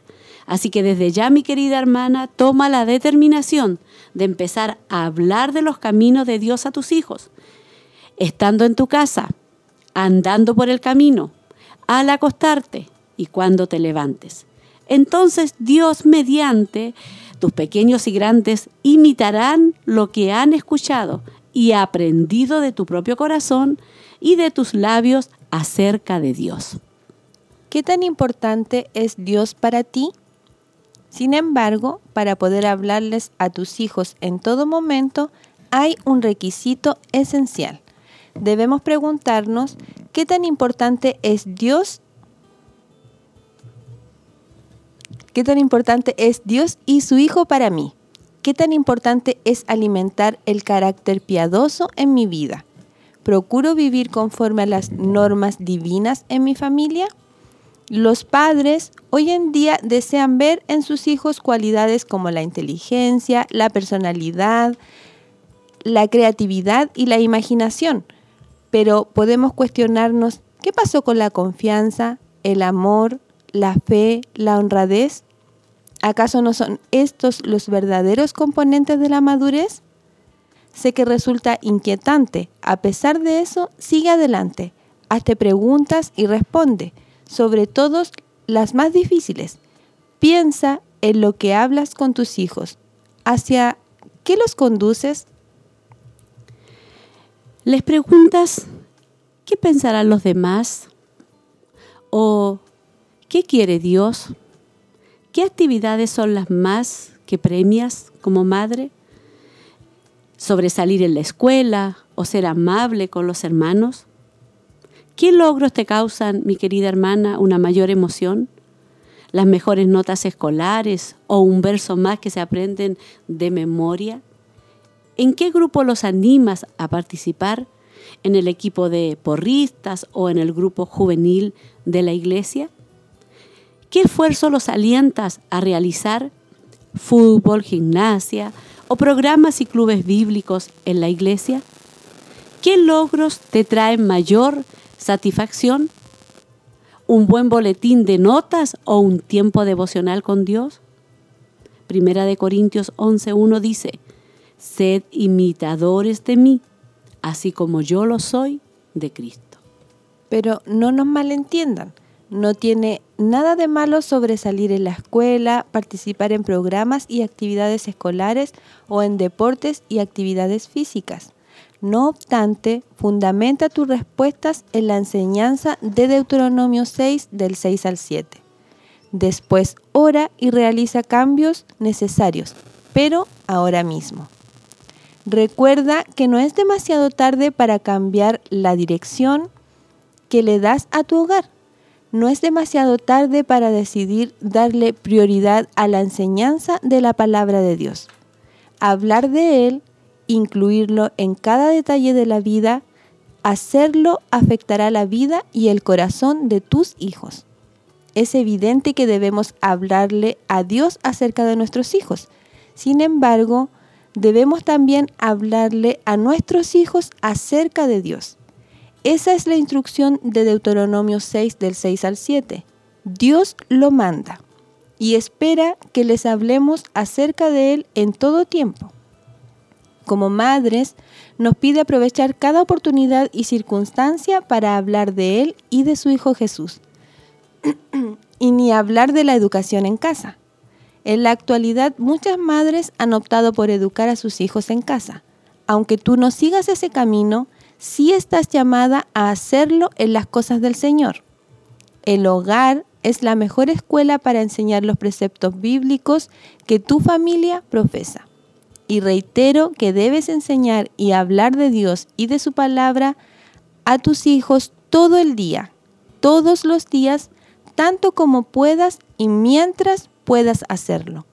Así que desde ya, mi querida hermana, toma la determinación de empezar a hablar de los caminos de Dios a tus hijos, estando en tu casa, andando por el camino, al acostarte y cuando te levantes. Entonces Dios mediante tus pequeños y grandes imitarán lo que han escuchado y aprendido de tu propio corazón y de tus labios acerca de Dios. ¿Qué tan importante es Dios para ti? Sin embargo, para poder hablarles a tus hijos en todo momento, hay un requisito esencial. Debemos preguntarnos qué tan importante es Dios ¿Qué tan importante es Dios y su Hijo para mí? ¿Qué tan importante es alimentar el carácter piadoso en mi vida? ¿Procuro vivir conforme a las normas divinas en mi familia? Los padres hoy en día desean ver en sus hijos cualidades como la inteligencia, la personalidad, la creatividad y la imaginación, pero podemos cuestionarnos qué pasó con la confianza, el amor, la fe, la honradez. ¿Acaso no son estos los verdaderos componentes de la madurez? Sé que resulta inquietante. A pesar de eso, sigue adelante. Hazte preguntas y responde sobre todas las más difíciles. Piensa en lo que hablas con tus hijos. ¿Hacia qué los conduces? Les preguntas, ¿qué pensarán los demás? ¿O qué quiere Dios? ¿Qué actividades son las más que premias como madre? ¿Sobresalir en la escuela o ser amable con los hermanos? ¿Qué logros te causan, mi querida hermana, una mayor emoción? ¿Las mejores notas escolares o un verso más que se aprenden de memoria? ¿En qué grupo los animas a participar? ¿En el equipo de porristas o en el grupo juvenil de la iglesia? ¿Qué esfuerzo los alientas a realizar? ¿Fútbol, gimnasia o programas y clubes bíblicos en la iglesia? ¿Qué logros te traen mayor satisfacción, un buen boletín de notas o un tiempo devocional con Dios. Primera de Corintios 11.1 dice, sed imitadores de mí, así como yo lo soy de Cristo. Pero no nos malentiendan, no tiene nada de malo sobresalir en la escuela, participar en programas y actividades escolares o en deportes y actividades físicas. No obstante, fundamenta tus respuestas en la enseñanza de Deuteronomio 6 del 6 al 7. Después ora y realiza cambios necesarios, pero ahora mismo. Recuerda que no es demasiado tarde para cambiar la dirección que le das a tu hogar. No es demasiado tarde para decidir darle prioridad a la enseñanza de la palabra de Dios. Hablar de Él incluirlo en cada detalle de la vida, hacerlo afectará la vida y el corazón de tus hijos. Es evidente que debemos hablarle a Dios acerca de nuestros hijos. Sin embargo, debemos también hablarle a nuestros hijos acerca de Dios. Esa es la instrucción de Deuteronomio 6 del 6 al 7. Dios lo manda y espera que les hablemos acerca de Él en todo tiempo. Como madres, nos pide aprovechar cada oportunidad y circunstancia para hablar de Él y de su Hijo Jesús. y ni hablar de la educación en casa. En la actualidad, muchas madres han optado por educar a sus hijos en casa. Aunque tú no sigas ese camino, sí estás llamada a hacerlo en las cosas del Señor. El hogar es la mejor escuela para enseñar los preceptos bíblicos que tu familia profesa. Y reitero que debes enseñar y hablar de Dios y de su palabra a tus hijos todo el día, todos los días, tanto como puedas y mientras puedas hacerlo.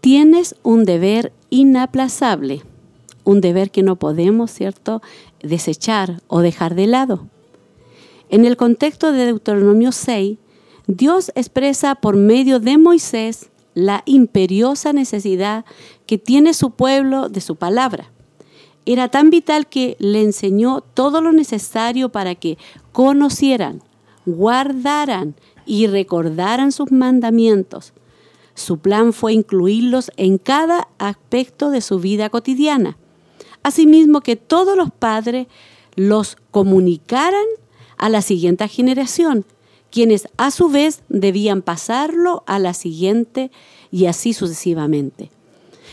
Tienes un deber inaplazable un deber que no podemos, ¿cierto?, desechar o dejar de lado. En el contexto de Deuteronomio 6, Dios expresa por medio de Moisés la imperiosa necesidad que tiene su pueblo de su palabra. Era tan vital que le enseñó todo lo necesario para que conocieran, guardaran y recordaran sus mandamientos. Su plan fue incluirlos en cada aspecto de su vida cotidiana Asimismo, que todos los padres los comunicaran a la siguiente generación, quienes a su vez debían pasarlo a la siguiente y así sucesivamente.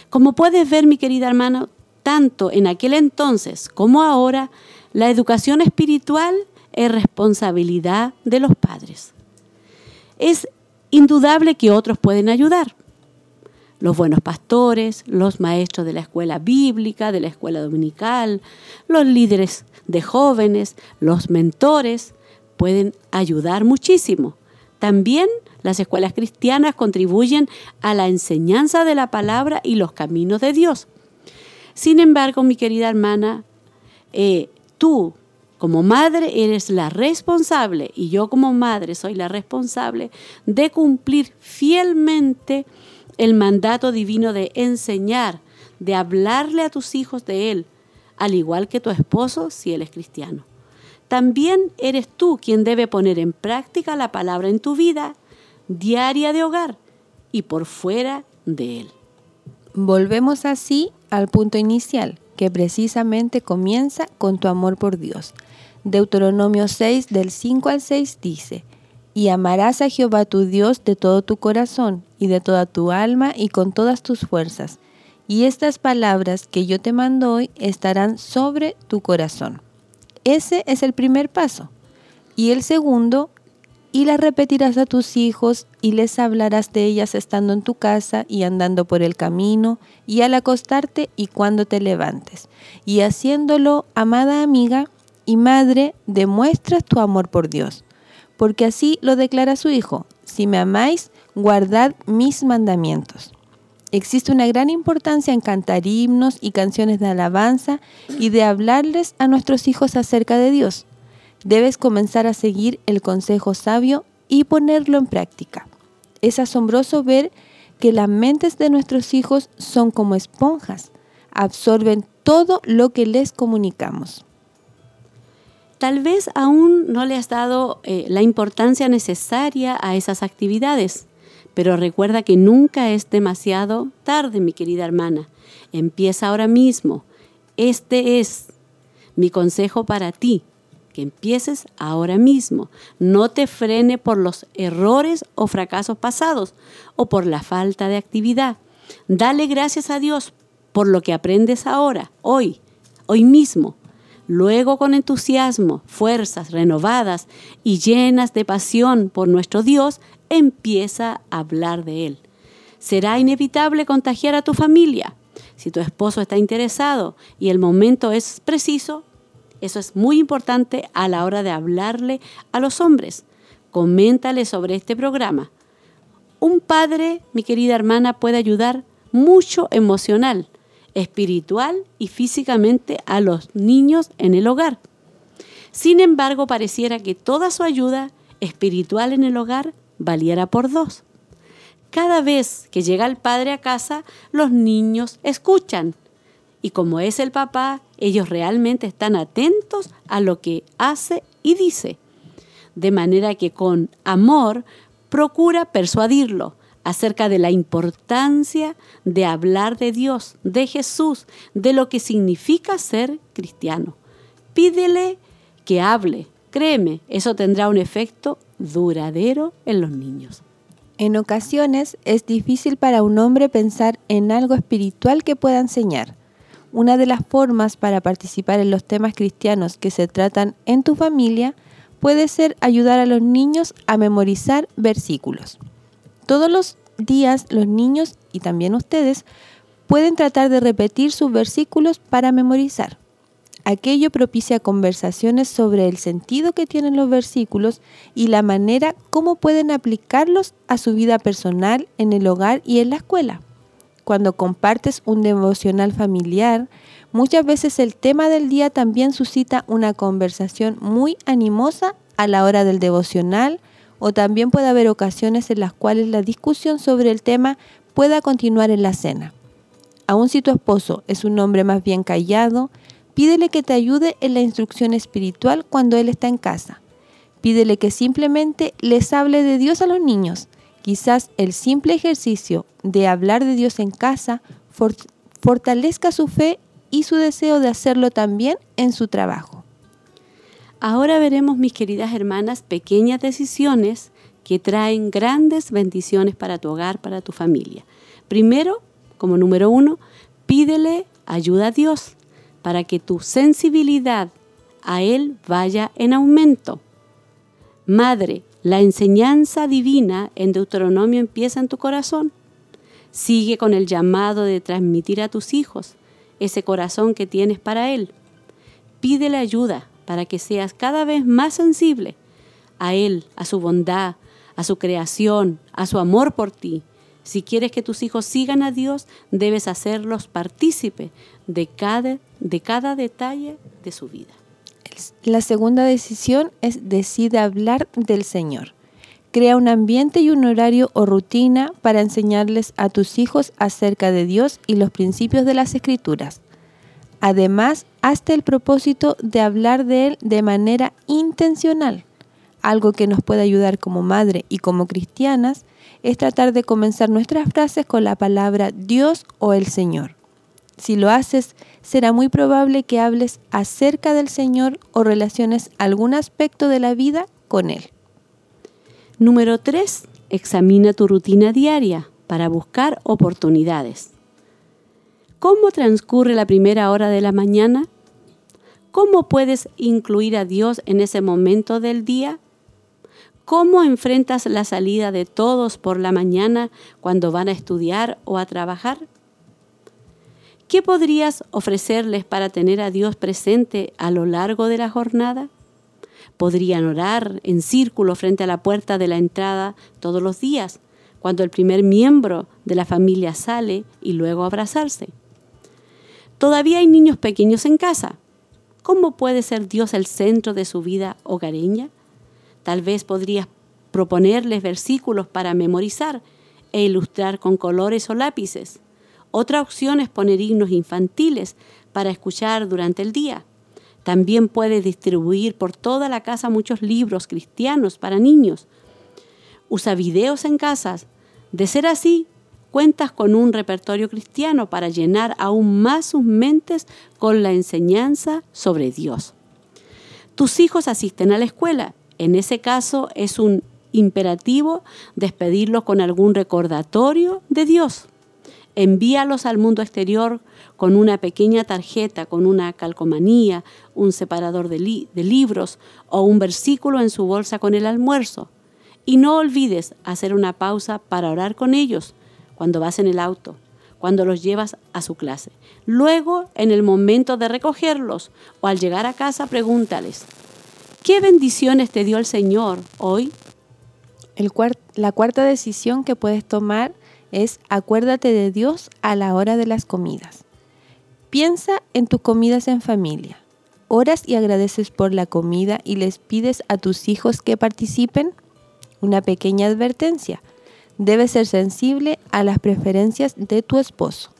Como puedes ver, mi querida hermana, tanto en aquel entonces como ahora, la educación espiritual es responsabilidad de los padres. Es indudable que otros pueden ayudar, los buenos pastores, los maestros de la escuela bíblica, de la escuela dominical, los líderes de jóvenes, los mentores, pueden ayudar muchísimo. También las escuelas cristianas contribuyen a la enseñanza de la palabra y los caminos de Dios. Sin embargo, mi querida hermana, eh, tú como madre eres la responsable y yo como madre soy la responsable de cumplir fielmente el mandato divino de enseñar, de hablarle a tus hijos de Él, al igual que tu esposo si Él es cristiano. También eres tú quien debe poner en práctica la palabra en tu vida diaria de hogar y por fuera de Él. Volvemos así al punto inicial, que precisamente comienza con tu amor por Dios. Deuteronomio 6 del 5 al 6 dice, y amarás a Jehová tu Dios de todo tu corazón y de toda tu alma y con todas tus fuerzas. Y estas palabras que yo te mando hoy estarán sobre tu corazón. Ese es el primer paso. Y el segundo, y las repetirás a tus hijos y les hablarás de ellas estando en tu casa y andando por el camino y al acostarte y cuando te levantes. Y haciéndolo, amada amiga y madre, demuestras tu amor por Dios porque así lo declara su Hijo, si me amáis, guardad mis mandamientos. Existe una gran importancia en cantar himnos y canciones de alabanza y de hablarles a nuestros hijos acerca de Dios. Debes comenzar a seguir el consejo sabio y ponerlo en práctica. Es asombroso ver que las mentes de nuestros hijos son como esponjas, absorben todo lo que les comunicamos. Tal vez aún no le has dado eh, la importancia necesaria a esas actividades, pero recuerda que nunca es demasiado tarde, mi querida hermana. Empieza ahora mismo. Este es mi consejo para ti, que empieces ahora mismo. No te frene por los errores o fracasos pasados o por la falta de actividad. Dale gracias a Dios por lo que aprendes ahora, hoy, hoy mismo Luego con entusiasmo, fuerzas renovadas y llenas de pasión por nuestro Dios, empieza a hablar de Él. Será inevitable contagiar a tu familia. Si tu esposo está interesado y el momento es preciso, eso es muy importante a la hora de hablarle a los hombres. Coméntale sobre este programa. Un padre, mi querida hermana, puede ayudar mucho emocional espiritual y físicamente a los niños en el hogar. Sin embargo, pareciera que toda su ayuda espiritual en el hogar valiera por dos. Cada vez que llega el padre a casa, los niños escuchan Y como es el papá, ellos realmente están atentos a lo que hace y dice. De manera que con amor procura persuadirlo acerca de la importancia de hablar de Dios, de Jesús, de lo que significa ser cristiano. Pídele que hable. Créeme, eso tendrá un efecto duradero en los niños. En ocasiones es difícil para un hombre pensar en algo espiritual que pueda enseñar. Una de las formas para participar en los temas cristianos que se tratan en tu familia puede ser ayudar a los niños a memorizar versículos. Todos los días los niños y también ustedes pueden tratar de repetir sus versículos para memorizar. Aquello propicia conversaciones sobre el sentido que tienen los versículos y la manera como pueden aplicarlos a su vida personal, en el hogar y en la escuela. Cuando compartes un devocional familiar, muchas veces el tema del día también suscita una conversación muy animosa a la hora del devocional o también puede haber ocasiones en las cuales la discusión sobre el tema pueda continuar en la cena. Aun si tu esposo es un hombre más bien callado, Pídele que te ayude en la instrucción espiritual cuando Él está en casa. Pídele que simplemente les hable de Dios a los niños. Quizás el simple ejercicio de hablar de Dios en casa fortalezca su fe y su deseo de hacerlo también en su trabajo. Ahora veremos, mis queridas hermanas, pequeñas decisiones que traen grandes bendiciones para tu hogar, para tu familia. Primero, como número uno, pídele ayuda a Dios para que tu sensibilidad a Él vaya en aumento. Madre, la enseñanza divina en Deuteronomio empieza en tu corazón. Sigue con el llamado de transmitir a tus hijos ese corazón que tienes para Él. Pídele ayuda para que seas cada vez más sensible a Él, a su bondad, a su creación, a su amor por ti. Si quieres que tus hijos sigan a Dios, debes hacerlos partícipe de cada, de cada detalle de su vida. La segunda decisión es decide hablar del Señor. Crea un ambiente y un horario o rutina para enseñarles a tus hijos acerca de Dios y los principios de las Escrituras. Además, hazte el propósito de hablar de Él de manera intencional. Algo que nos puede ayudar como madre y como cristianas es tratar de comenzar nuestras frases con la palabra Dios o el Señor. Si lo haces, será muy probable que hables acerca del Señor o relaciones algún aspecto de la vida con Él. Número 3. Examina tu rutina diaria para buscar oportunidades. ¿Cómo transcurre la primera hora de la mañana? ¿Cómo puedes incluir a Dios en ese momento del día? ¿Cómo enfrentas la salida de todos por la mañana cuando van a estudiar o a trabajar? ¿Qué podrías ofrecerles para tener a Dios presente a lo largo de la jornada? Podrían orar en círculo frente a la puerta de la entrada todos los días, cuando el primer miembro de la familia sale y luego abrazarse. Todavía hay niños pequeños en casa. ¿Cómo puede ser Dios el centro de su vida hogareña? Tal vez podrías proponerles versículos para memorizar e ilustrar con colores o lápices. Otra opción es poner himnos infantiles para escuchar durante el día. También puedes distribuir por toda la casa muchos libros cristianos para niños. Usa videos en casas. De ser así, cuentas con un repertorio cristiano para llenar aún más sus mentes con la enseñanza sobre Dios. Tus hijos asisten a la escuela. En ese caso es un imperativo despedirlos con algún recordatorio de Dios envíalos al mundo exterior con una pequeña tarjeta, con una calcomanía, un separador de, libros o un versículo en su bolsa con el almuerzo. Y no olvides hacer una pausa para orar con ellos cuando vas en el auto, cuando los llevas a su clase. Luego, en el momento de recogerlos o al llegar a casa, pregúntales, ¿qué bendiciones te dio el Señor hoy? El la cuarta decisión que puedes tomar es acuérdate de Dios a la hora de las comidas. Piensa en tus comidas en familia. ¿Oras y agradeces por la comida y les pides a tus hijos que participen? Una pequeña advertencia. Debes ser sensible a las preferencias de tu esposo.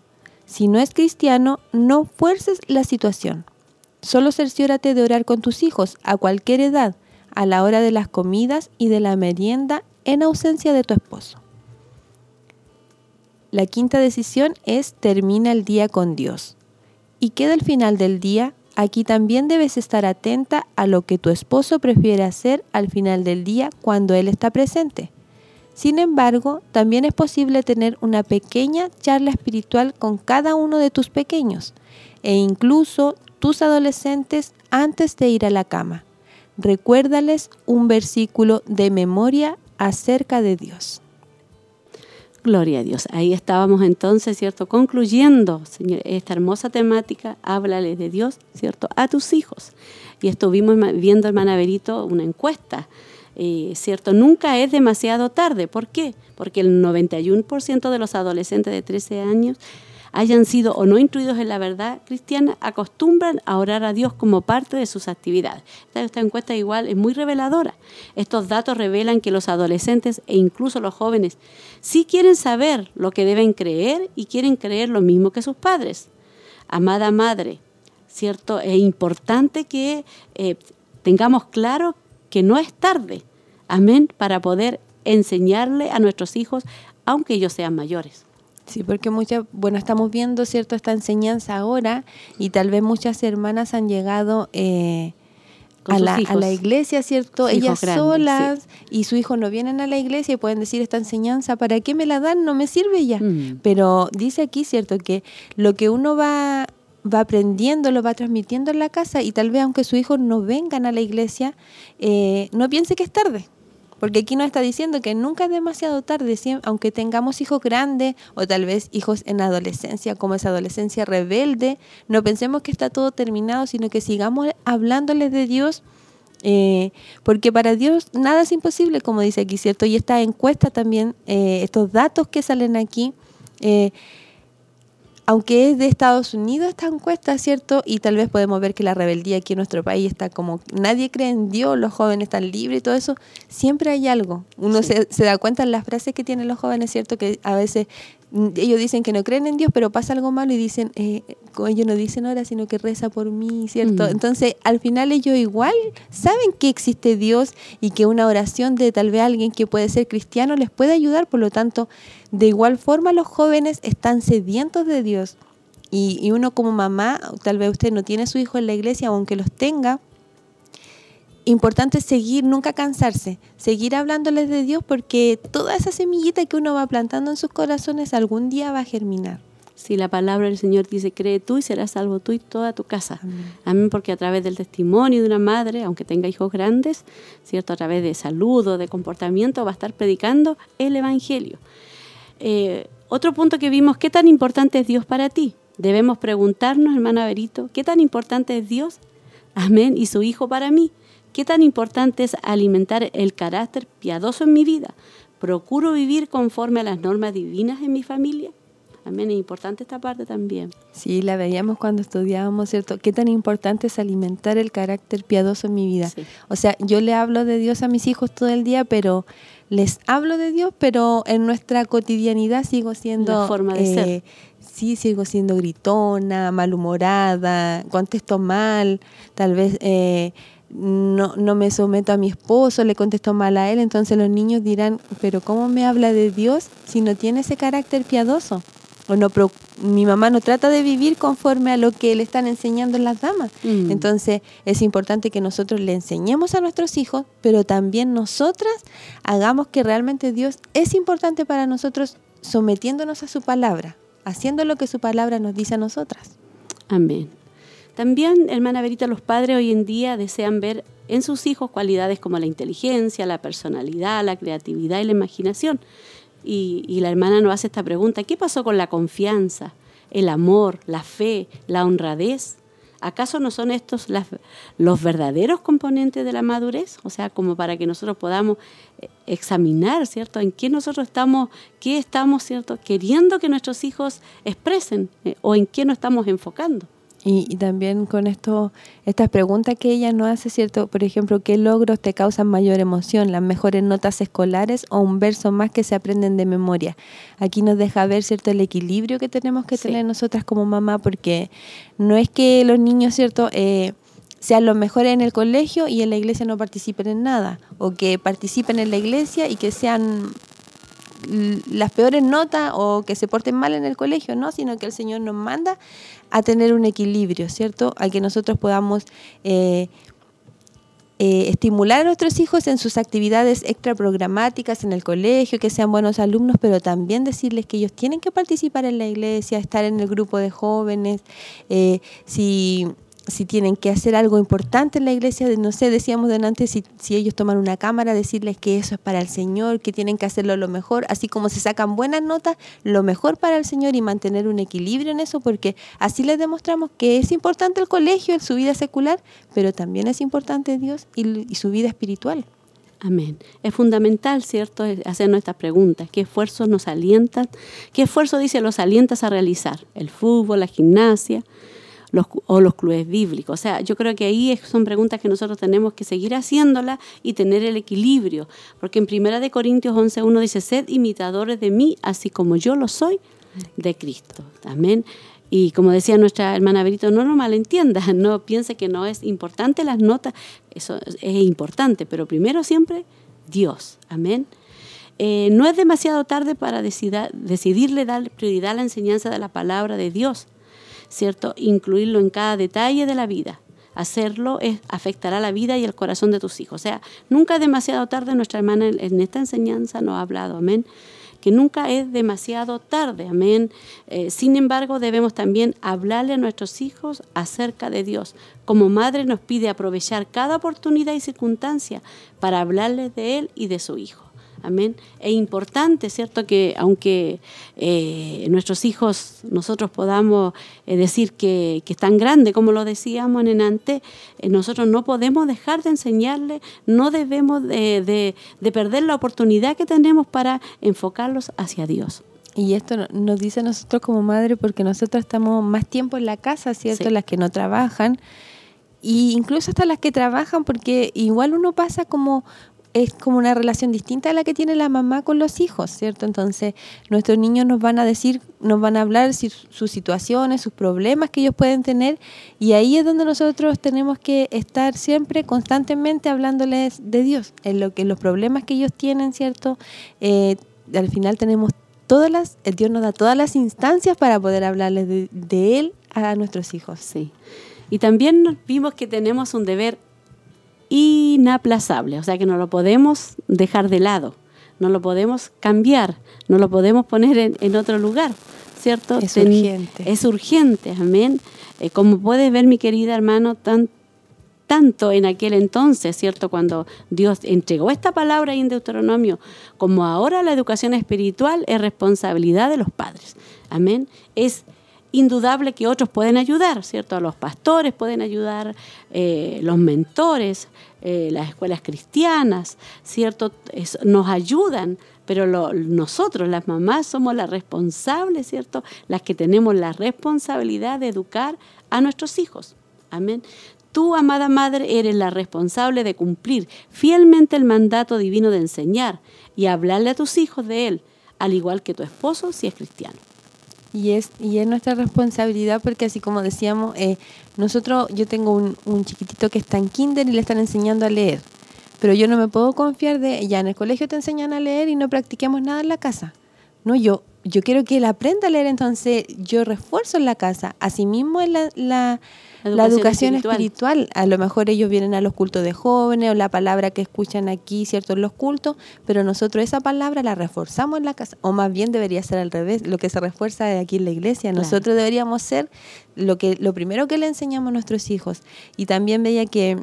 Si no es cristiano, no fuerces la situación. Solo cerciórate de orar con tus hijos a cualquier edad, a la hora de las comidas y de la merienda en ausencia de tu esposo. La quinta decisión es termina el día con Dios. ¿Y queda al final del día? Aquí también debes estar atenta a lo que tu esposo prefiere hacer al final del día cuando él está presente. Sin embargo, también es posible tener una pequeña charla espiritual con cada uno de tus pequeños e incluso tus adolescentes antes de ir a la cama. Recuérdales un versículo de memoria acerca de Dios. Gloria a Dios. Ahí estábamos entonces, ¿cierto? Concluyendo, señor, esta hermosa temática, háblale de Dios, ¿cierto? A tus hijos. Y estuvimos viendo, hermana Berito, una encuesta, ¿cierto? Nunca es demasiado tarde. ¿Por qué? Porque el 91% de los adolescentes de 13 años hayan sido o no incluidos en la verdad cristiana, acostumbran a orar a Dios como parte de sus actividades. Esta, encuesta igual es muy reveladora. Estos datos revelan que los adolescentes e incluso los jóvenes sí quieren saber lo que deben creer y quieren creer lo mismo que sus padres. Amada madre, ¿cierto? Es importante que eh, tengamos claro que no es tarde, amén, para poder enseñarle a nuestros hijos, aunque ellos sean mayores. Sí, porque muchas, bueno, estamos viendo, ¿cierto?, esta enseñanza ahora y tal vez muchas hermanas han llegado eh, a, la, a, la, iglesia, ¿cierto? Ellas solas y su hijo no vienen a la iglesia y pueden decir esta enseñanza, ¿para qué me la dan? No me sirve ya. Mm. Pero dice aquí, ¿cierto?, que lo que uno va va aprendiendo, lo va transmitiendo en la casa y tal vez aunque sus hijos no vengan a la iglesia, eh, no piense que es tarde. Porque aquí nos está diciendo que nunca es demasiado tarde, aunque tengamos hijos grandes o tal vez hijos en adolescencia, como esa adolescencia rebelde, no pensemos que está todo terminado, sino que sigamos hablándoles de Dios, eh, porque para Dios nada es imposible, como dice aquí, ¿cierto? Y esta encuesta también, eh, estos datos que salen aquí, aunque es de Estados Unidos esta encuesta, ¿cierto? Y tal vez podemos ver que la rebeldía aquí en nuestro país está como, nadie cree en Dios, los jóvenes están libres y todo eso, siempre hay algo. Uno se, se, da cuenta en las frases que tienen los jóvenes, ¿cierto? Que a veces ellos dicen que no creen en Dios, pero pasa algo malo y dicen, eh, ellos no dicen ahora, sino que reza por mí, ¿cierto? Entonces, al final ellos igual saben que existe Dios y que una oración de tal vez alguien que puede ser cristiano les puede ayudar, por lo tanto, de igual forma los jóvenes están sedientos de Dios. Y, y uno como mamá, tal vez usted no tiene su hijo en la iglesia, aunque los tenga, importante seguir, nunca cansarse, seguir hablándoles de Dios porque toda esa semillita que uno va plantando en sus corazones algún día va a germinar. Si la palabra del Señor dice, cree tú y serás salvo tú y toda tu casa. Amén. porque a través del testimonio de una madre, aunque tenga hijos grandes, ¿cierto? A través de saludo, de comportamiento, va a estar predicando el Evangelio. Eh, otro punto que vimos, ¿qué tan importante es Dios para ti? Debemos preguntarnos, hermana Berito, ¿qué tan importante es Dios? Amén. Y su Hijo para mí. ¿Qué tan importante es alimentar el carácter piadoso en mi vida? ¿Procuro vivir conforme a las normas divinas en mi familia? Amén, es importante esta parte también. Sí, la veíamos cuando estudiábamos, ¿cierto? Qué tan importante es alimentar el carácter piadoso en mi vida. O sea, yo le hablo de Dios a mis hijos todo el día, pero les hablo de Dios, pero en nuestra cotidianidad sigo siendo... La forma de eh, ser. Sí, sigo siendo gritona, malhumorada, contesto mal, tal vez... Eh, no, no me someto a mi esposo, le contesto mal a él, entonces los niños dirán, pero ¿cómo me habla de Dios si no tiene ese carácter piadoso? O no, mi mamá no trata de vivir conforme a lo que le están enseñando las damas. Mm. Entonces es importante que nosotros le enseñemos a nuestros hijos, pero también nosotras hagamos que realmente Dios es importante para nosotros sometiéndonos a su palabra, haciendo lo que su palabra nos dice a nosotras. Amén. También, hermana Verita, los padres hoy en día desean ver en sus hijos cualidades como la inteligencia, la personalidad, la creatividad y la imaginación. Y, la hermana nos hace esta pregunta, ¿qué pasó con la confianza, el amor, la fe, la honradez? ¿Acaso no son estos los verdaderos componentes de la madurez? O sea, como para que nosotros podamos eh, examinar, ¿cierto? En qué nosotros estamos, qué estamos, ¿cierto? Queriendo que nuestros hijos expresen eh, o en qué nos estamos enfocando. Y, y también con esto, estas preguntas que ella nos hace, ¿cierto? Por ejemplo, ¿qué logros te causan mayor emoción? ¿Las mejores notas escolares o un verso más que se aprenden de memoria? Aquí nos deja ver, ¿cierto? El equilibrio que tenemos que Sí. tener nosotras como mamá, porque no es que los niños, ¿cierto? Eh, sean los mejores en el colegio y en la iglesia no participen en nada, o que participen en la iglesia y que sean las peores notas o que se porten mal en el colegio, no, sino que el Señor nos manda a tener un equilibrio, ¿cierto? A que nosotros podamos eh, eh, estimular a nuestros hijos en sus actividades extraprogramáticas en el colegio, que sean buenos alumnos, pero también decirles que ellos tienen que participar en la iglesia, estar en el grupo de jóvenes, eh, si si tienen que hacer algo importante en la iglesia, no sé, decíamos delante, si, si ellos toman una cámara, decirles que eso es para el Señor, que tienen que hacerlo lo mejor, así como se sacan buenas notas, lo mejor para el Señor y mantener un equilibrio en eso, porque así les demostramos que es importante el colegio en su vida secular, pero también es importante Dios y, su vida espiritual. Amén. Es fundamental, ¿cierto?, hacernos estas preguntas. ¿Qué esfuerzos nos alientan? ¿Qué esfuerzo, dice, los alientas a realizar? ¿El fútbol, la gimnasia los, o los clubes bíblicos? O sea, yo creo que ahí son preguntas que nosotros tenemos que seguir haciéndolas y tener el equilibrio. Porque en Primera de Corintios 11.1 dice, sed imitadores de mí, así como yo lo soy de Cristo. Amén. Y como decía nuestra hermana Berito, no lo malentienda, no piense que no es importante las notas, eso es, importante, pero primero siempre Dios. Amén. Eh, no es demasiado tarde para decida- decidirle dar prioridad a la enseñanza de la palabra de Dios, ¿cierto? Incluirlo en cada detalle de la vida. Hacerlo es, afectará la vida y el corazón de tus hijos. O sea, nunca es demasiado tarde, nuestra hermana en, esta enseñanza nos ha hablado, amén que nunca es demasiado tarde, amén. Eh, sin embargo, debemos también hablarle a nuestros hijos acerca de Dios. Como madre nos pide aprovechar cada oportunidad y circunstancia para hablarles de Él y de su hijo. Amén. Es importante, ¿cierto? Que aunque eh, nuestros hijos, nosotros podamos eh, decir que, que están grandes, como lo decíamos en antes, eh, nosotros no podemos dejar de enseñarles, no debemos de, de- de perder la oportunidad que tenemos para enfocarlos hacia Dios. Y esto no- nos dice a nosotros como madre porque nosotros estamos más tiempo en la casa, ¿cierto? Sí. Las que no trabajan. Y incluso hasta las que trabajan porque igual uno pasa como es como una relación distinta a la que tiene la mamá con los hijos, ¿cierto? Entonces, nuestros niños nos van a decir, nos van a hablar sus situaciones, sus problemas que ellos pueden tener, y ahí es donde nosotros tenemos que estar siempre constantemente hablándoles de Dios, en lo que los problemas que ellos tienen, ¿cierto? Eh, al final tenemos todas las, el Dios nos da todas las instancias para poder hablarles de, de Él a nuestros hijos. Sí. Y también vimos que tenemos un deber inaplazable, o sea que no lo podemos dejar de lado, no lo podemos cambiar, no lo podemos poner en, en otro lugar, ¿cierto? Es urgente. Es urgente, amén. Eh, como puedes ver, mi querida hermano, tan, tanto en aquel entonces, ¿cierto? Cuando Dios entregó esta palabra ahí en Deuteronomio, como ahora la educación espiritual es responsabilidad de los padres. Amén. Es indudable que otros pueden ayudar, ¿cierto? Los pastores pueden ayudar, eh, los mentores, eh, las escuelas cristianas, ¿cierto? Nos ayudan, pero nosotros, las mamás, somos las responsables, ¿cierto? Las que tenemos la responsabilidad de educar a nuestros hijos. Amén. Tú, amada madre, eres la responsable de cumplir fielmente el mandato divino de enseñar y hablarle a tus hijos de él, al igual que tu esposo si es cristiano. Y es, y es nuestra responsabilidad porque así como decíamos, eh, nosotros, yo tengo un, un chiquitito que está en kinder y le están enseñando a leer, pero yo no me puedo confiar de, ya en el colegio te enseñan a leer y no practiquemos nada en la casa. No, yo, yo quiero que él aprenda a leer, entonces yo refuerzo en la casa. Asimismo en la, la, La la educación espiritual. espiritual. A lo mejor ellos vienen a los cultos de jóvenes o la palabra que escuchan aquí, ¿cierto? En los cultos, pero nosotros esa palabra la reforzamos en la casa. O más bien debería ser al revés, lo que se refuerza aquí en la iglesia. Claro. Nosotros deberíamos ser lo, que, lo primero que le enseñamos a nuestros hijos. Y también veía que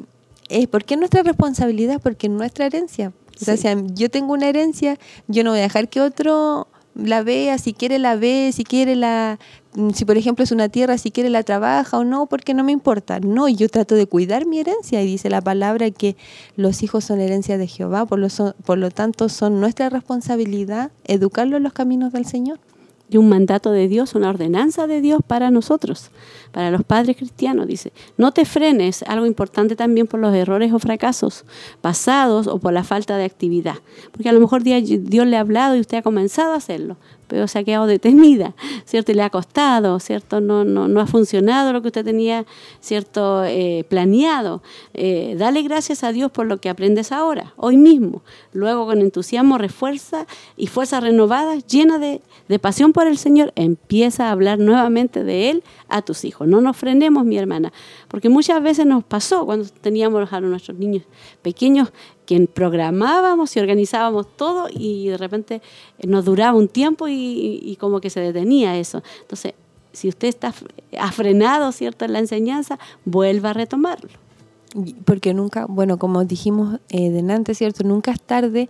es porque es nuestra responsabilidad, porque es nuestra herencia. O sea, Sí. si yo tengo una herencia, yo no voy a dejar que otro la vea, si quiere la ve, si quiere la, mm, si por ejemplo es una tierra, si quiere la trabaja o no, porque no me importa. No, yo trato de cuidar mi herencia y dice la palabra que los hijos son herencia de Jehová, por lo, son- por lo tanto son nuestra responsabilidad educarlos en los caminos del Señor. Y un mandato de Dios, una ordenanza de Dios para nosotros, para los padres cristianos. Dice, no te frenes, algo importante también por los errores o fracasos pasados o por la falta de actividad. Porque a lo mejor Dios le ha hablado y usted ha comenzado a hacerlo, pero se ha quedado detenida, ¿cierto? Y le ha costado, ¿cierto? No, no, no ha funcionado lo que usted tenía, ¿cierto? Eh, planeado. Eh, dale gracias a Dios por lo que aprendes ahora, hoy mismo. Luego con entusiasmo, refuerza y fuerzas renovadas, llena de, de pasión por el Señor, empieza a hablar nuevamente de Él a tus hijos. No nos frenemos, mi hermana, porque muchas veces nos pasó cuando teníamos a nuestros niños pequeños, que programábamos y organizábamos todo y de repente nos duraba un tiempo y, como que se detenía eso. Entonces, si usted está frenado, ¿cierto?, en la enseñanza, vuelva a retomarlo. Porque nunca, bueno, como dijimos eh, delante, ¿cierto? Nunca es tarde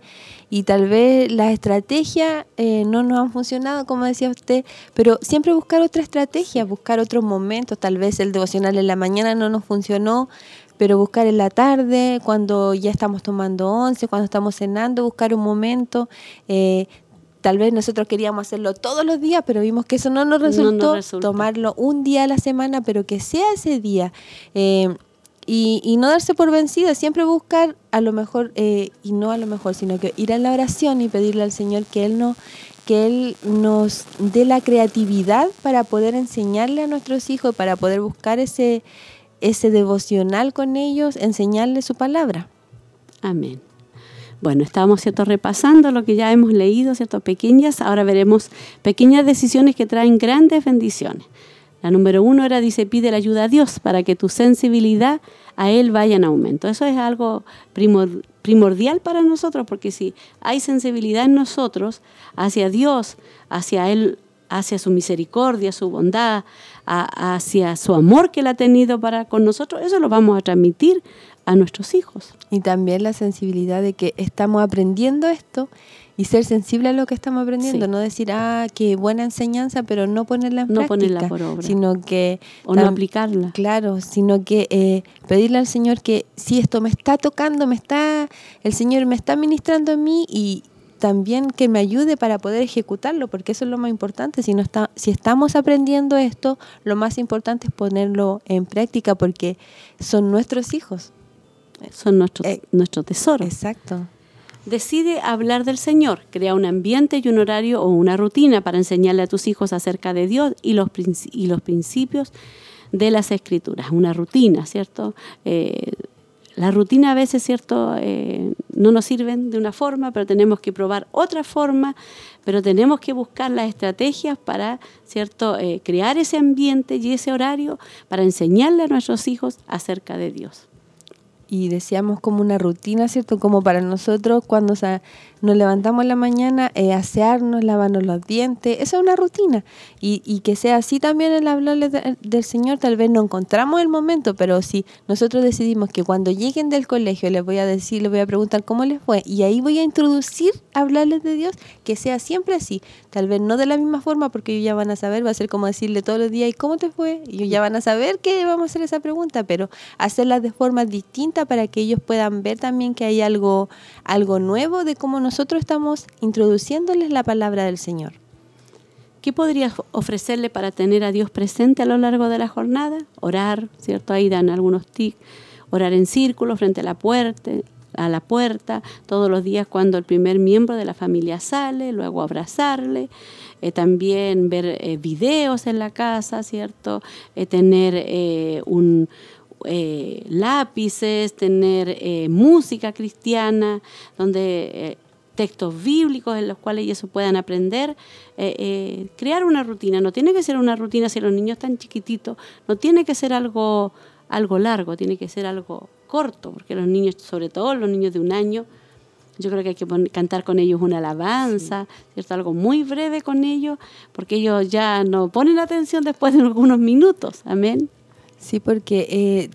y tal vez las estrategias eh, no nos han funcionado, como decía usted, pero siempre buscar otra estrategia, buscar otros momentos, tal vez el devocional en la mañana no nos funcionó, pero buscar en la tarde, cuando ya estamos tomando once, cuando estamos cenando, buscar un momento. Eh, tal vez nosotros queríamos hacerlo todos los días, pero vimos que eso no nos resultó. Tomarlo un día a la semana, pero que sea ese día. Eh, y, y, no darse por vencido, siempre buscar a lo mejor, eh, y no a lo mejor, sino que ir a la oración y pedirle al Señor que Él no que Él nos dé la creatividad para poder enseñarle a nuestros hijos, para poder buscar ese, ese devocional con ellos, enseñarles su palabra. Amén. Bueno, estábamos ¿cierto? repasando lo que ya hemos leído, ¿cierto? pequeñas, ahora veremos pequeñas decisiones que traen grandes bendiciones. La número uno era, dice, pide la ayuda a Dios para que tu sensibilidad a Él vaya en aumento. Eso es algo primordial para nosotros, porque si hay sensibilidad en nosotros hacia Dios, hacia Él, hacia su misericordia, su bondad, hacia su amor que Él ha tenido para con nosotros, eso lo vamos a transmitir a nuestros hijos. Y también la sensibilidad de que estamos aprendiendo esto y ser sensible a lo que estamos aprendiendo, no decir, ah, qué buena enseñanza, pero no ponerla en no práctica. ponerla por obra. Sino que... O no aplicarla. Claro, sino que eh, pedirle al Señor que si esto me está tocando, me está, el Señor me está ministrando a mí y, también que me ayude para poder ejecutarlo, porque eso es lo más importante. Si, no está, si estamos aprendiendo esto, lo más importante es ponerlo en práctica, porque son nuestros hijos. Son nuestros, eh, nuestro tesoro. Exacto. Decide hablar del Señor, crea un ambiente y un horario o una rutina para enseñarle a tus hijos acerca de Dios y los, y los principios de las escrituras. Una rutina, ¿cierto? Eh, la rutina a veces, ¿cierto? Eh, no nos sirven de una forma, pero tenemos que probar otra forma, pero tenemos que buscar las estrategias para, ¿cierto? Eh, crear ese ambiente y ese horario para enseñarle a nuestros hijos acerca de Dios y decíamos como una rutina, ¿cierto? Como para nosotros cuando nos levantamos la mañana, eh, asearnos, lavarnos los dientes, esa es una rutina. Y, que sea así también el hablarles del Señor, tal vez no encontramos el momento, pero si nosotros decidimos que cuando lleguen del colegio les voy a decir, les voy a preguntar cómo les fue, y ahí voy a introducir, hablarles de Dios, que sea siempre así. Tal vez no de la misma forma, porque ellos ya van a saber, va a ser como decirle todos los días, ¿y cómo te fue? Y ellos ya van a saber que vamos a hacer esa pregunta, pero hacerlas de forma distinta para que ellos puedan ver también que hay algo, algo nuevo de cómo nosotros estamos introduciéndoles la palabra del Señor. ¿Qué podrías ofrecerle para tener a Dios presente a lo largo de la jornada? Orar, ¿cierto? Ahí dan algunos tics. Orar en círculo frente a la puerta, a la puerta todos los días cuando el primer miembro de la familia sale, luego abrazarle, eh, también ver eh, videos en la casa, ¿cierto? Eh, tener un, lápices, tener música cristiana, donde textos bíblicos en los cuales ellos puedan aprender, crear una rutina. No tiene que ser una rutina si los niños están chiquititos, no tiene que ser algo, algo largo, tiene que ser algo corto, porque los niños, sobre todo los niños de un año, yo creo que hay que cantar con ellos una alabanza, ¿cierto? Algo muy breve con ellos, porque ellos ya no ponen atención después de algunos minutos. Amén. Sí, porque eh,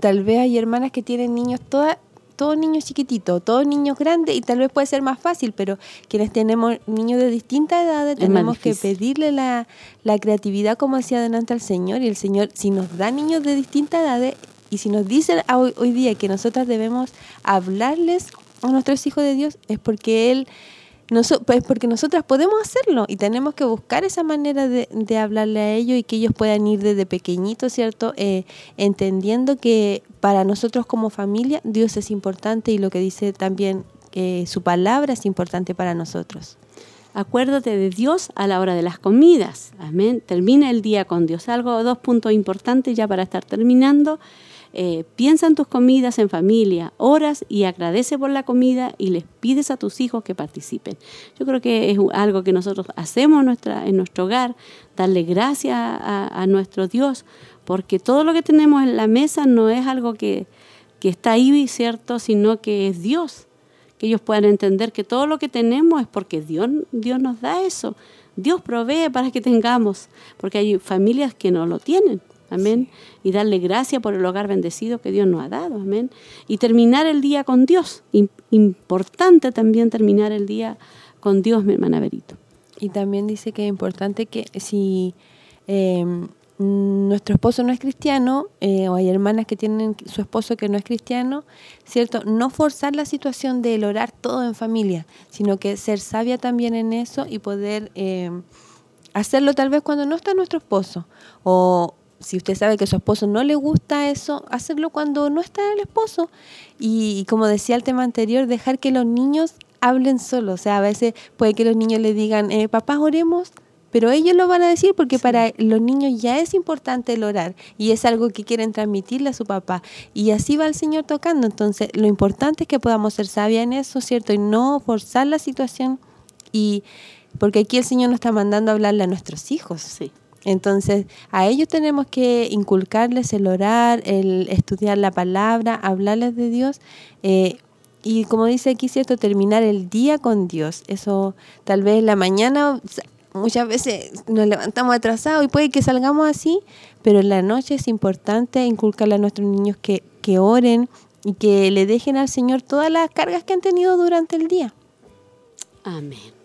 tal vez hay hermanas que tienen niños, todas todos niños chiquititos, todos niños grandes y tal vez puede ser más fácil, pero quienes tenemos niños de distintas edades tenemos que pedirle la, la, creatividad como decía adelante al Señor y el Señor si nos da niños de distintas edades y si nos dicen hoy, hoy día que nosotras debemos hablarles a nuestros hijos de Dios es porque Él Noso- pues porque nosotras podemos hacerlo y tenemos que buscar esa manera de, de hablarle a ellos y que ellos puedan ir desde pequeñitos, ¿cierto? Eh, entendiendo que para nosotros como familia Dios es importante y lo que dice también que su palabra es importante para nosotros. Acuérdate de Dios a la hora de las comidas. Amén. Termina el día con Dios. Algo, dos puntos importantes ya para estar terminando. Eh, piensa en tus comidas en familia, oras y agradece por la comida y les pides a tus hijos que participen. Yo creo que es algo que nosotros hacemos en, nuestro hogar, darle gracias a, a nuestro Dios, porque todo lo que tenemos en la mesa no es algo que, que está ahí, ¿cierto? Sino que es Dios que ellos puedan entender que todo lo que tenemos es porque Dios, Dios nos da eso. Dios provee para que tengamos, porque hay familias que no lo tienen. Amén. Y darle gracias por el hogar bendecido que Dios nos ha dado. Amén. Y terminar el día con Dios. Im- importante también terminar el día con Dios, mi hermana Berito. Y también dice que es importante que si eh, mm, nuestro esposo no es cristiano, eh, o hay hermanas que tienen su esposo que no es cristiano, ¿cierto? No forzar la situación de el orar todo en familia, sino que ser sabia también en eso y poder eh, hacerlo tal vez cuando no está nuestro esposo. O si usted sabe que a su esposo no le gusta eso, hacerlo cuando no está el esposo. Y, y como decía el tema anterior, dejar que los niños hablen solos. O sea, a veces puede que los niños le digan, eh, papá, oremos, pero ellos lo van a decir porque para los niños ya es importante el orar y es algo que quieren transmitirle a su papá. Y así va el Señor tocando. Entonces, lo importante es que podamos ser sabias en eso, ¿cierto? Y no forzar la situación. Y porque aquí el Señor nos está mandando a hablarle a nuestros hijos. Sí. Entonces, a ellos tenemos que inculcarles el orar, el estudiar la palabra, hablarles de Dios. eh, y como dice aquí, ¿cierto? Terminar el día con Dios. Eso, tal vez la mañana, muchas veces nos levantamos atrasados y puede que salgamos así, pero en la noche es importante inculcarle a nuestros niños que, que oren y que le dejen al Señor todas las cargas que han tenido durante el día. Amén.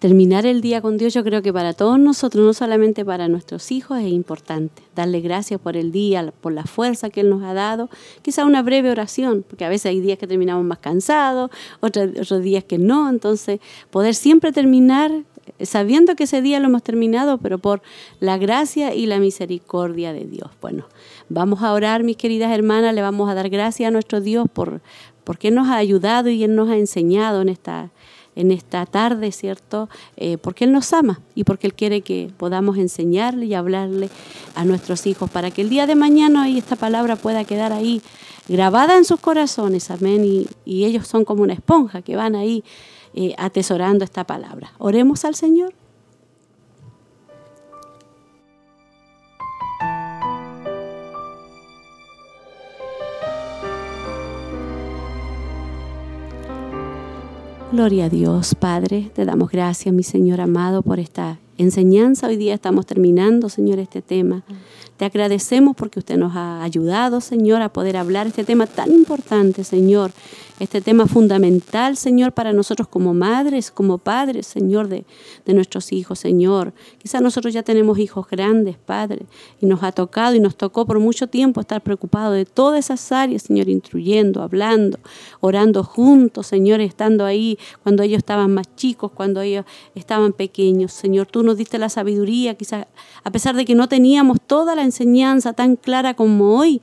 Terminar el día con Dios yo creo que para todos nosotros, no solamente para nuestros hijos, es importante. Darle gracias por el día, por la fuerza que Él nos ha dado. Quizá una breve oración, porque a veces hay días que terminamos más cansados, otros, días que no. Entonces, poder siempre terminar eh, sabiendo que ese día lo hemos terminado, pero por la gracia y la misericordia de Dios. Bueno, vamos a orar, mis queridas hermanas, le vamos a dar gracias a nuestro Dios por porque Él nos ha ayudado y Él nos ha enseñado en esta en esta tarde, ¿cierto? Eh, porque Él nos ama y porque Él quiere que podamos enseñarle y hablarle a nuestros hijos para que el día de mañana y esta palabra pueda quedar ahí grabada en sus corazones, amén. Y, y ellos son como una esponja que van ahí eh, atesorando esta palabra. Oremos al Señor. Gloria a Dios, Padre. Te damos gracias, mi Señor amado, por esta enseñanza. Hoy día estamos terminando, Señor, este tema. Te agradecemos porque usted nos ha ayudado, Señor, a poder hablar este tema tan importante, Señor. Este tema fundamental, Señor, para nosotros como madres, como padres, Señor, de, nuestros hijos, Señor. Quizás nosotros ya tenemos hijos grandes, Padre, y nos ha tocado y nos tocó por mucho tiempo estar preocupados de todas esas áreas, Señor, instruyendo, hablando, orando juntos, Señor, estando ahí cuando ellos estaban más chicos, cuando ellos estaban pequeños. Señor, tú nos diste la sabiduría, quizás a pesar de que no teníamos toda la enseñanza tan clara como hoy,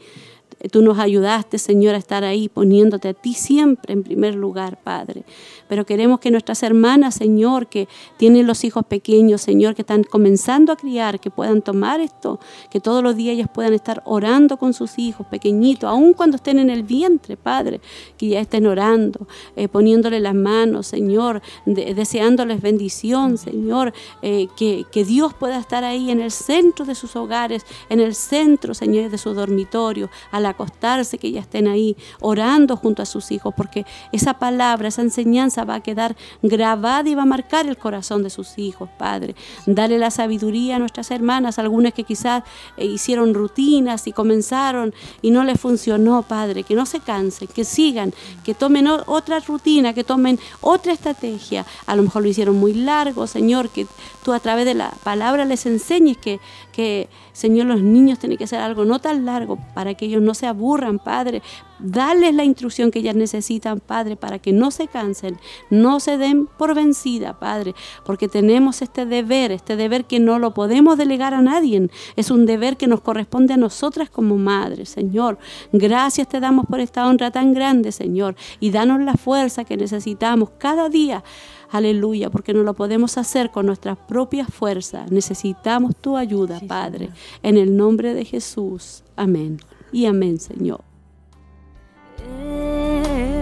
Tú nos ayudaste, Señor, a estar ahí poniéndote a ti siempre en primer lugar, Padre. Pero queremos que nuestras hermanas, Señor, que tienen los hijos pequeños, Señor, que están comenzando a criar, que puedan tomar esto, que todos los días ellas puedan estar orando con sus hijos pequeñitos, aun cuando estén en el vientre, Padre, que ya estén orando, eh, poniéndole las manos, Señor, de, deseándoles bendición, Señor, eh, que, Dios pueda estar ahí en el centro de sus hogares, en el centro, Señor, de su dormitorio, al acostarse, que ya estén ahí orando junto a sus hijos, porque esa palabra, esa enseñanza va a quedar grabada y va a marcar el corazón de sus hijos, Padre. Dale la sabiduría a nuestras hermanas, algunas que quizás eh, hicieron rutinas y comenzaron y no les funcionó, Padre, que no se cansen, que sigan, que tomen otra rutina, que tomen otra estrategia. A lo mejor lo hicieron muy largo, Señor, que tú a través de la palabra les enseñes que, que Señor, los niños tienen que hacer algo no tan largo para que ellos no se aburran, Padre. Dales la instrucción que ellas necesitan, Padre, para que no se cansen, no se den por vencida, Padre, porque tenemos este deber, este deber que no lo podemos delegar a nadie. Es un deber que nos corresponde a nosotras como madres, Señor. Gracias te damos por esta honra tan grande, Señor, y danos la fuerza que necesitamos cada día Aleluya, porque no lo podemos hacer con nuestras propias fuerzas. Necesitamos tu ayuda, Padre. En el nombre de Jesús. Amén. Y amén, Señor. hasta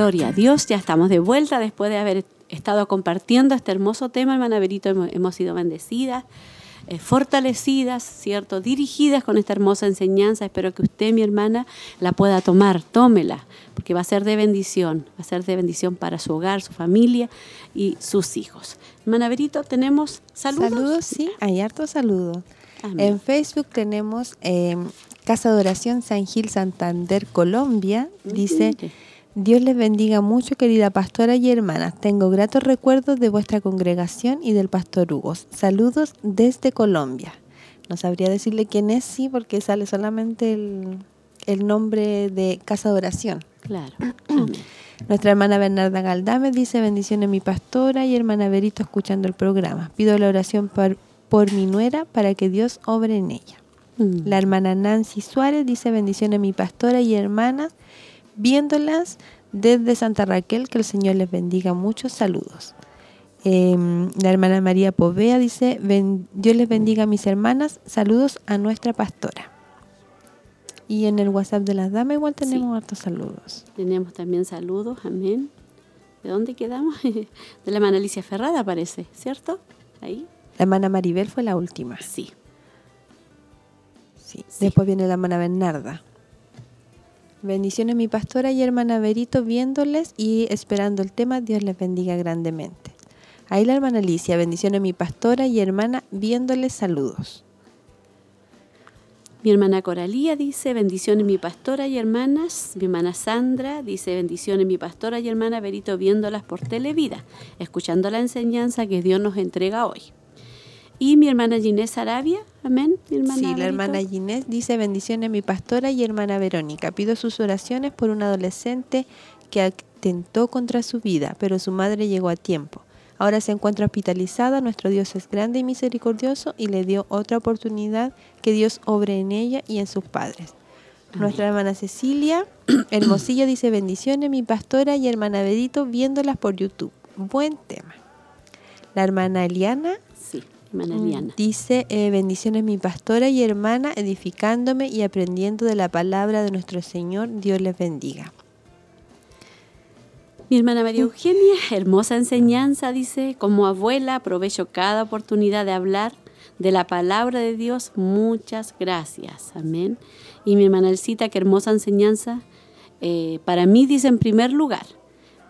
Gloria a Dios, ya estamos de vuelta después de haber estado compartiendo este hermoso tema, hermana Berito, hemos, sido bendecidas, eh, fortalecidas, ¿cierto? Dirigidas con esta hermosa enseñanza. Espero que usted, mi hermana, la pueda tomar, tómela, porque va a ser de bendición, va a ser de bendición para su hogar, su familia y sus hijos. Hermana Berito, ¿tenemos saludos? Saludos, sí, hay hartos saludos. Amén. En Facebook tenemos eh, Casa de Oración San Gil Santander, Colombia. Dice. Dios les bendiga mucho, querida pastora y hermanas. Tengo gratos recuerdos de vuestra congregación y del pastor Hugo. Saludos desde Colombia. No sabría decirle quién es, sí, porque sale solamente el, el nombre de Casa de Oración. Claro. Nuestra hermana Bernarda Galdame dice bendiciones mi pastora y hermana Berito escuchando el programa. Pido la oración por, por mi nuera para que Dios obre en ella. Mm. La hermana Nancy Suárez dice bendiciones mi pastora y hermanas, viéndolas desde Santa Raquel, que el Señor les bendiga. Muchos saludos. Em, la hermana María Povea dice, "Ben- Dios les bendiga a mis hermanas, saludos a nuestra pastora. Y en el WhatsApp de las damas igual tenemos hartos saludos. Tenemos también saludos, amén. ¿De dónde quedamos? De la hermana Alicia Ferrada, parece, ¿cierto? Ahí. La hermana Maribel fue la última. Sí. Sí. Sí. Después viene la hermana Bernarda. Bendiciones mi pastora y hermana Berito viéndoles y esperando el tema. Dios les bendiga grandemente. Ahí la hermana Alicia, bendiciones mi pastora y hermana viéndoles saludos. Mi hermana Coralía dice bendiciones mi pastora y hermanas. Mi hermana Sandra dice bendiciones mi pastora y hermana Berito viéndolas por Televida, escuchando la enseñanza que Dios nos entrega hoy. Y mi hermana Ginés Arabia, amén. Mi hermana sí, la hermana Ginés dice bendiciones mi pastora y hermana Verónica. Pido sus oraciones por un adolescente que atentó contra su vida, pero su madre llegó a tiempo. Ahora se encuentra hospitalizada, nuestro Dios es grande y misericordioso y le dio otra oportunidad que Dios obre en ella y en sus padres. Nuestra hermana Cecilia Hermosillo dice bendiciones mi pastora y hermana Bedito viéndolas por YouTube. Buen tema. La hermana Eliana Sí, hermana Mm, Eliana. Dice, eh, bendiciones mi pastora y hermana, edificándome y aprendiendo de la palabra de nuestro Señor. Dios les bendiga. Mi hermana María Eugenia, hermosa enseñanza, dice, como abuela aprovecho cada oportunidad de hablar de la palabra de Dios. Muchas gracias. Amén. Y mi hermana Elcita, qué hermosa enseñanza. eh, para mí dice en primer lugar.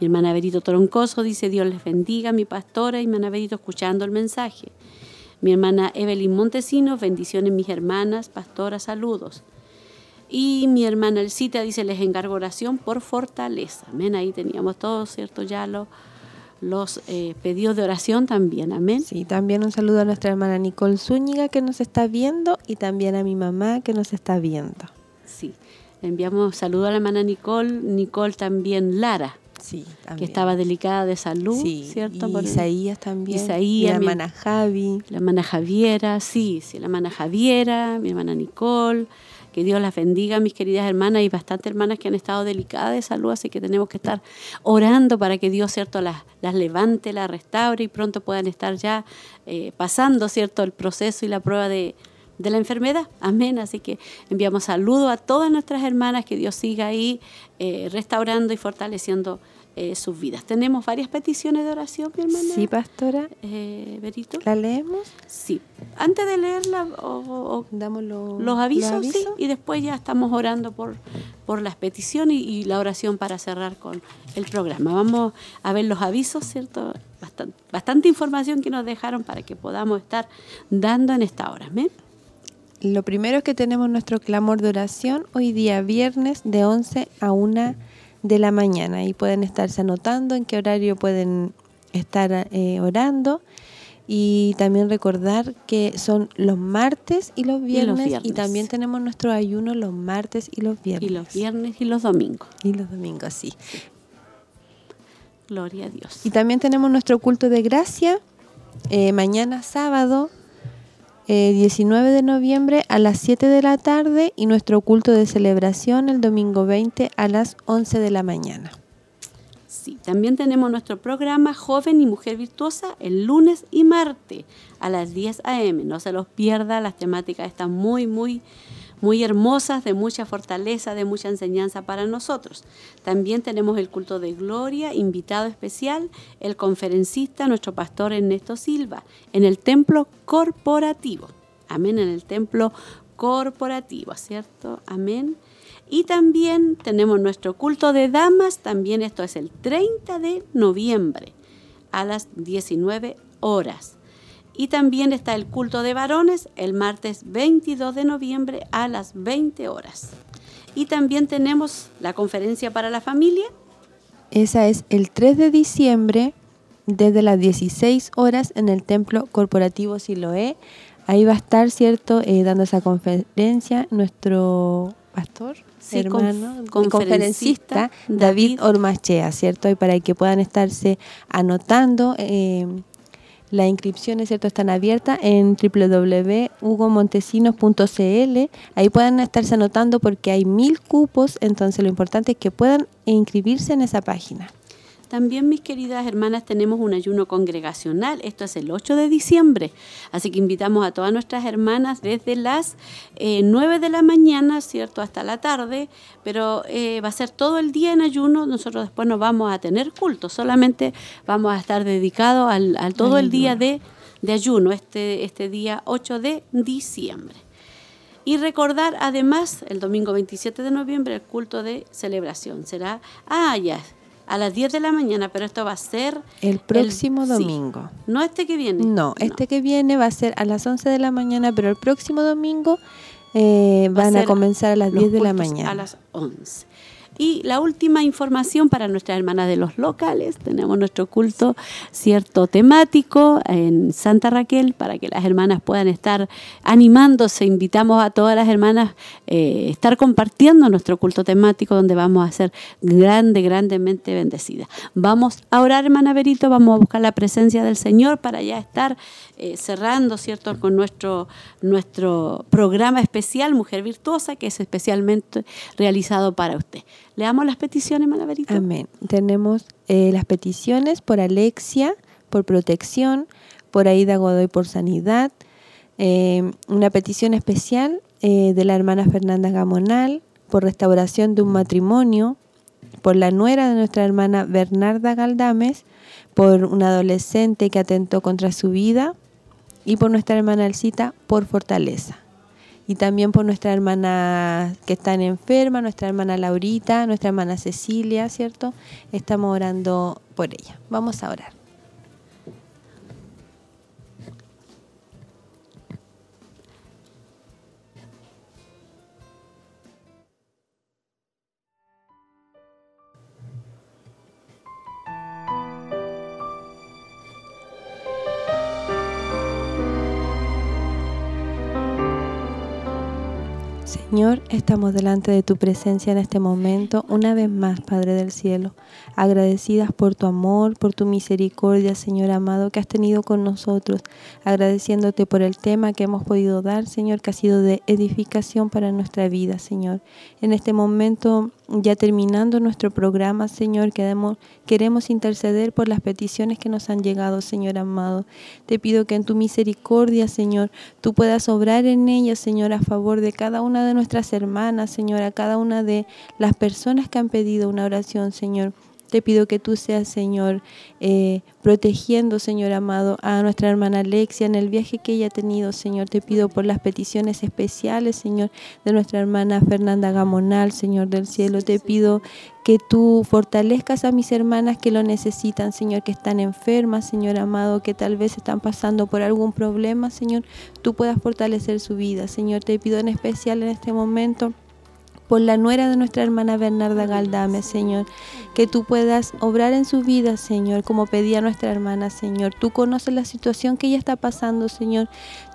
Mi hermana Berito Troncoso dice, Dios les bendiga, mi pastora y mi hermana Berito escuchando el mensaje. Mi hermana Evelyn Montesinos, bendiciones mis hermanas, pastoras, saludos. Y mi hermana Elcita dice, les encargo oración por fortaleza. Amén. Ahí teníamos todos, ¿cierto? Ya lo- los eh, pedidos de oración también. Amén. Sí, también un saludo a nuestra hermana Nicole Zúñiga que nos está viendo y también a mi mamá que nos está viendo. Sí. Le enviamos saludo a la hermana Nicole. Nicole también Lara, Sí, que estaba delicada de salud, sí, ¿cierto? y Por- Isaías también. Isaías, mi mi- hermana Javi. La hermana Javiera, sí, sí, la hermana Javiera, mi hermana Nicole. Que Dios las bendiga, mis queridas hermanas. Hay bastantes hermanas que han estado delicadas de salud, así que tenemos que estar orando para que Dios, ¿cierto?, las, las levante, las restaure y pronto puedan estar ya eh, pasando, ¿cierto?, el proceso y la prueba de, de la enfermedad. Amén. Así que enviamos saludos a todas nuestras hermanas, que Dios siga ahí eh, restaurando y fortaleciendo eh, sus vidas. Tenemos varias peticiones de oración, mi hermana. Sí, pastora. Eh, Berito. ¿La leemos? Sí. Antes de leerla o, o- Damos lo- los avisos, los sí, avisos. y después ya estamos orando por, por las peticiones y, y la oración para cerrar con el programa. Vamos a ver los avisos, ¿cierto? Bastante, bastante información que nos dejaron para que podamos estar dando en esta hora. ¿amén? Lo primero es que tenemos nuestro clamor de oración hoy día viernes de 11 a 1 de la mañana. Y pueden estarse anotando en qué horario pueden estar eh, orando. Y también recordar que son los martes y los los viernes. Y, también tenemos nuestro ayuno los martes y los viernes. Y los viernes y los domingos. Y los domingos, sí. Gloria a Dios. Y también tenemos nuestro culto de gracia eh, mañana sábado eh, 19 de noviembre a las 7 de la tarde y nuestro culto de celebración el domingo 20 a las 11 de la mañana. Sí, también tenemos nuestro programa Joven y Mujer Virtuosa el lunes y martes a las 10 a.m. No se los pierda, las temáticas están muy, muy, muy hermosas, de mucha fortaleza, de mucha enseñanza para nosotros. También tenemos el culto de gloria, invitado especial, el conferencista, nuestro pastor Ernesto Silva, en el templo corporativo. Amén, en el templo corporativo, ¿cierto? Amén. Y también tenemos nuestro culto de damas, también esto es el 30 de noviembre a las 19 horas. Y también está el culto de varones el martes 22 de noviembre a las 20 horas. Y también tenemos la conferencia para la familia, Esa es el 3 de diciembre desde las 16 horas en el Templo Corporativo Siloé. Ahí va a estar, ¿cierto?, Eh, dando esa conferencia nuestro pastor, Sí, hermano, conf- conferencista conferencista David David. Ormachea, ¿cierto? Y para que puedan estarse anotando. eh, las inscripciones, ¿cierto? Están abiertas en www.hugomontesinos.cl. Ahí pueden estarse anotando porque hay mil cupos, entonces lo importante es que puedan inscribirse en esa página. También, mis queridas hermanas, tenemos un ayuno congregacional. Esto es el 8 de diciembre. Así que invitamos a todas nuestras hermanas desde las eh, 9 de la mañana, ¿cierto?, hasta la tarde. Pero eh, va a ser todo el día en ayuno. Nosotros después no vamos a tener culto. Solamente vamos a estar dedicados al, todo el día de, de ayuno, este, este día 8 de diciembre. Y recordar además el domingo 27 de noviembre el culto de celebración. Será, ah, ya, a las 10 de la mañana, pero esto va a ser... El próximo domingo. no este que viene. No, este que viene va a ser a las 11 de la mañana, pero el próximo domingo eh, a van a comenzar a las los 10 de la mañana. A las 11. Y la última información para nuestras hermanas de los locales, tenemos nuestro culto cierto temático en Santa Raquel para que las hermanas puedan estar animándose. Invitamos a todas las hermanas eh, estar compartiendo nuestro culto temático donde vamos a ser grande, grandemente bendecidas. Vamos a orar, hermana Berito, vamos a buscar la presencia del Señor para ya estar eh, cerrando, ¿cierto?, con nuestro, nuestro programa especial Mujer Virtuosa, que es especialmente realizado para usted. Le damos las peticiones, hermana Berito. Amén. Tenemos eh, las peticiones por Alexia, por protección, por Aida Godoy por sanidad, eh, una petición especial de la hermana Fernanda Gamonal por restauración de un matrimonio, por la nuera de nuestra hermana Bernarda Galdames, por un adolescente que atentó contra su vida y por nuestra hermana Alcita por fortaleza. Y también por nuestra hermana que están enferma, nuestra hermana Laurita, nuestra hermana Cecilia, ¿cierto? Estamos orando por ella. Vamos a orar. Señor, estamos delante de tu presencia en este momento, una vez más, Padre del Cielo, agradecidas por tu amor, por tu misericordia, Señor amado, que has tenido con nosotros, agradeciéndote por el tema que hemos podido dar, Señor, que ha sido de edificación para nuestra vida, Señor. En este momento, ya terminando nuestro programa, Señor, queremos, queremos interceder por las peticiones que nos han llegado, Señor amado. Te pido que en tu misericordia, Señor, tú puedas obrar en ellas, Señor, a favor de cada una de nuestras hermanas, Señor, a cada una de las personas que han pedido una oración, Señor. Te pido que tú seas, Señor, eh, protegiendo, Señor amado, a nuestra hermana Alexia en el viaje que ella ha tenido, Señor. Te pido por las peticiones especiales, Señor, de nuestra hermana Fernanda Gamonal, Señor del cielo. Te pido que tú fortalezcas a mis hermanas que lo necesitan, Señor, que están enfermas, Señor amado, que tal vez están pasando por algún problema, Señor. Tú puedas fortalecer su vida, Señor. Te pido en especial en este momento por la nuera de nuestra hermana Bernarda Galdame, Señor. Que tú puedas obrar en su vida, Señor, como pedía nuestra hermana, Señor. Tú conoces la situación que ella está pasando, Señor.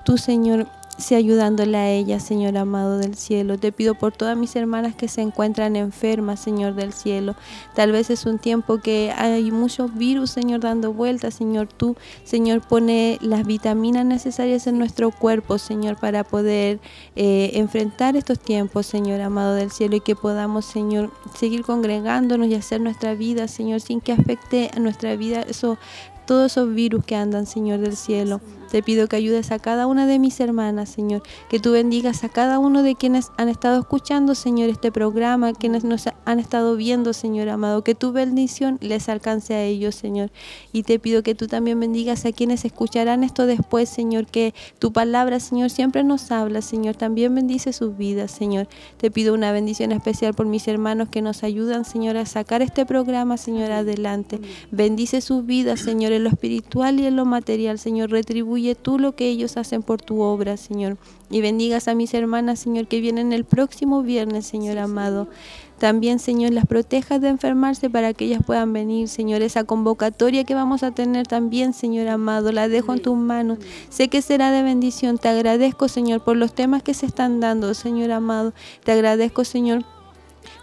Tú, Señor, sea ayudándole a ella, Señor amado del cielo. Te pido por todas mis hermanas que se encuentran enfermas, Señor del cielo. Tal vez es un tiempo que hay muchos virus, Señor, dando vueltas, Señor. Tú, Señor, pone las vitaminas necesarias en nuestro cuerpo, Señor, para poder eh, enfrentar estos tiempos, Señor amado del cielo, y que podamos, Señor, seguir congregándonos y hacer nuestra vida, Señor, sin que afecte a nuestra vida eso todos esos virus que andan, Señor del cielo. Te pido que ayudes a cada una de mis hermanas, Señor, que tú bendigas a cada uno de quienes han estado escuchando, Señor, este programa, quienes nos han estado viendo, Señor amado, que tu bendición les alcance a ellos, Señor. Y te pido que tú también bendigas a quienes escucharán esto después, Señor, que tu palabra, Señor, siempre nos habla, Señor, también bendice sus vidas, Señor. Te pido una bendición especial por mis hermanos que nos ayudan, Señor, a sacar este programa, Señor, adelante. Bendice sus vidas, Señor, en lo espiritual y en lo material, Señor, retribuye tú lo que ellos hacen por tu obra, Señor. Y bendigas a mis hermanas, Señor, que vienen el próximo viernes, Señor amado. También, Señor, las protejas de enfermarse para que ellas puedan venir, Señor. Esa convocatoria que vamos a tener también, Señor amado, la dejo en tus manos. Sé que será de bendición. Te agradezco, Señor, por los temas que se están dando, Señor amado. Te agradezco, Señor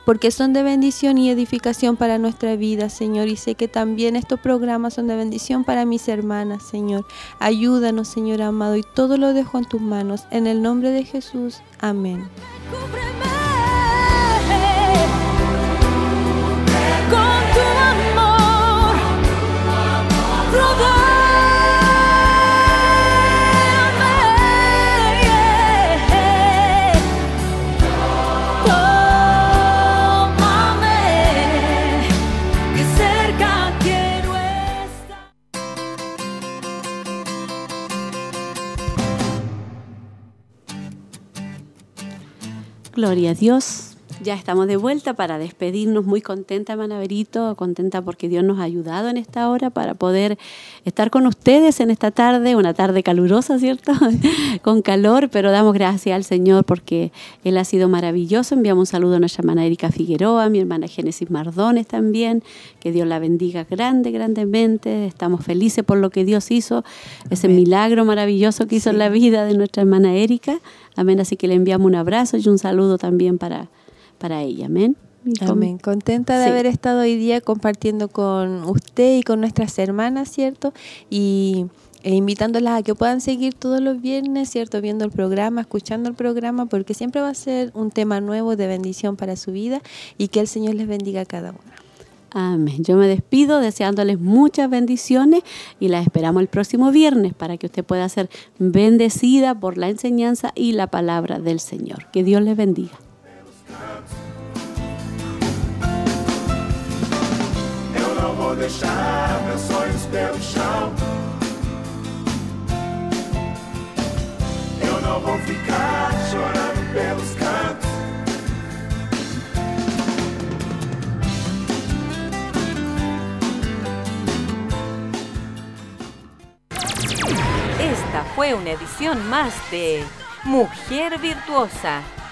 porque son de bendición y edificación para nuestra vida, Señor. Y sé que también estos programas son de bendición para mis hermanas, Señor. Ayúdanos, Señor amado, y todo lo dejo en tus manos. En el nombre de Jesús. Amén. Gloria a Dios. Ya estamos de vuelta para despedirnos. Muy contenta, Manaverito, contenta porque Dios nos ha ayudado en esta hora para poder estar con ustedes en esta tarde, una tarde calurosa, ¿cierto? con calor, pero damos gracias al Señor porque Él ha sido maravilloso. Enviamos un saludo a nuestra hermana Erika Figueroa, a mi hermana Génesis Mardones también. Que Dios la bendiga grande, grandemente. Estamos felices por lo que Dios hizo, ese milagro maravilloso que hizo en la vida de nuestra hermana Erika. Amén. Así que le enviamos un abrazo y un saludo también para para ella. Amén. Amén. Contenta de haber estado hoy día compartiendo con usted y con nuestras hermanas, ¿cierto? Y e invitándolas a que puedan seguir todos los viernes, ¿cierto? Viendo el programa, escuchando el programa, porque siempre va a ser un tema nuevo de bendición para su vida y que el Señor les bendiga a cada una. Amén. Yo me despido deseándoles muchas bendiciones y las esperamos el próximo viernes para que usted pueda ser bendecida por la enseñanza y la palabra del Señor. Que Dios les bendiga. Vou deixar meus sonhos pelo chão. Eu não vou ficar chorando pelos cantos. Esta fue una edición más de Mujer Virtuosa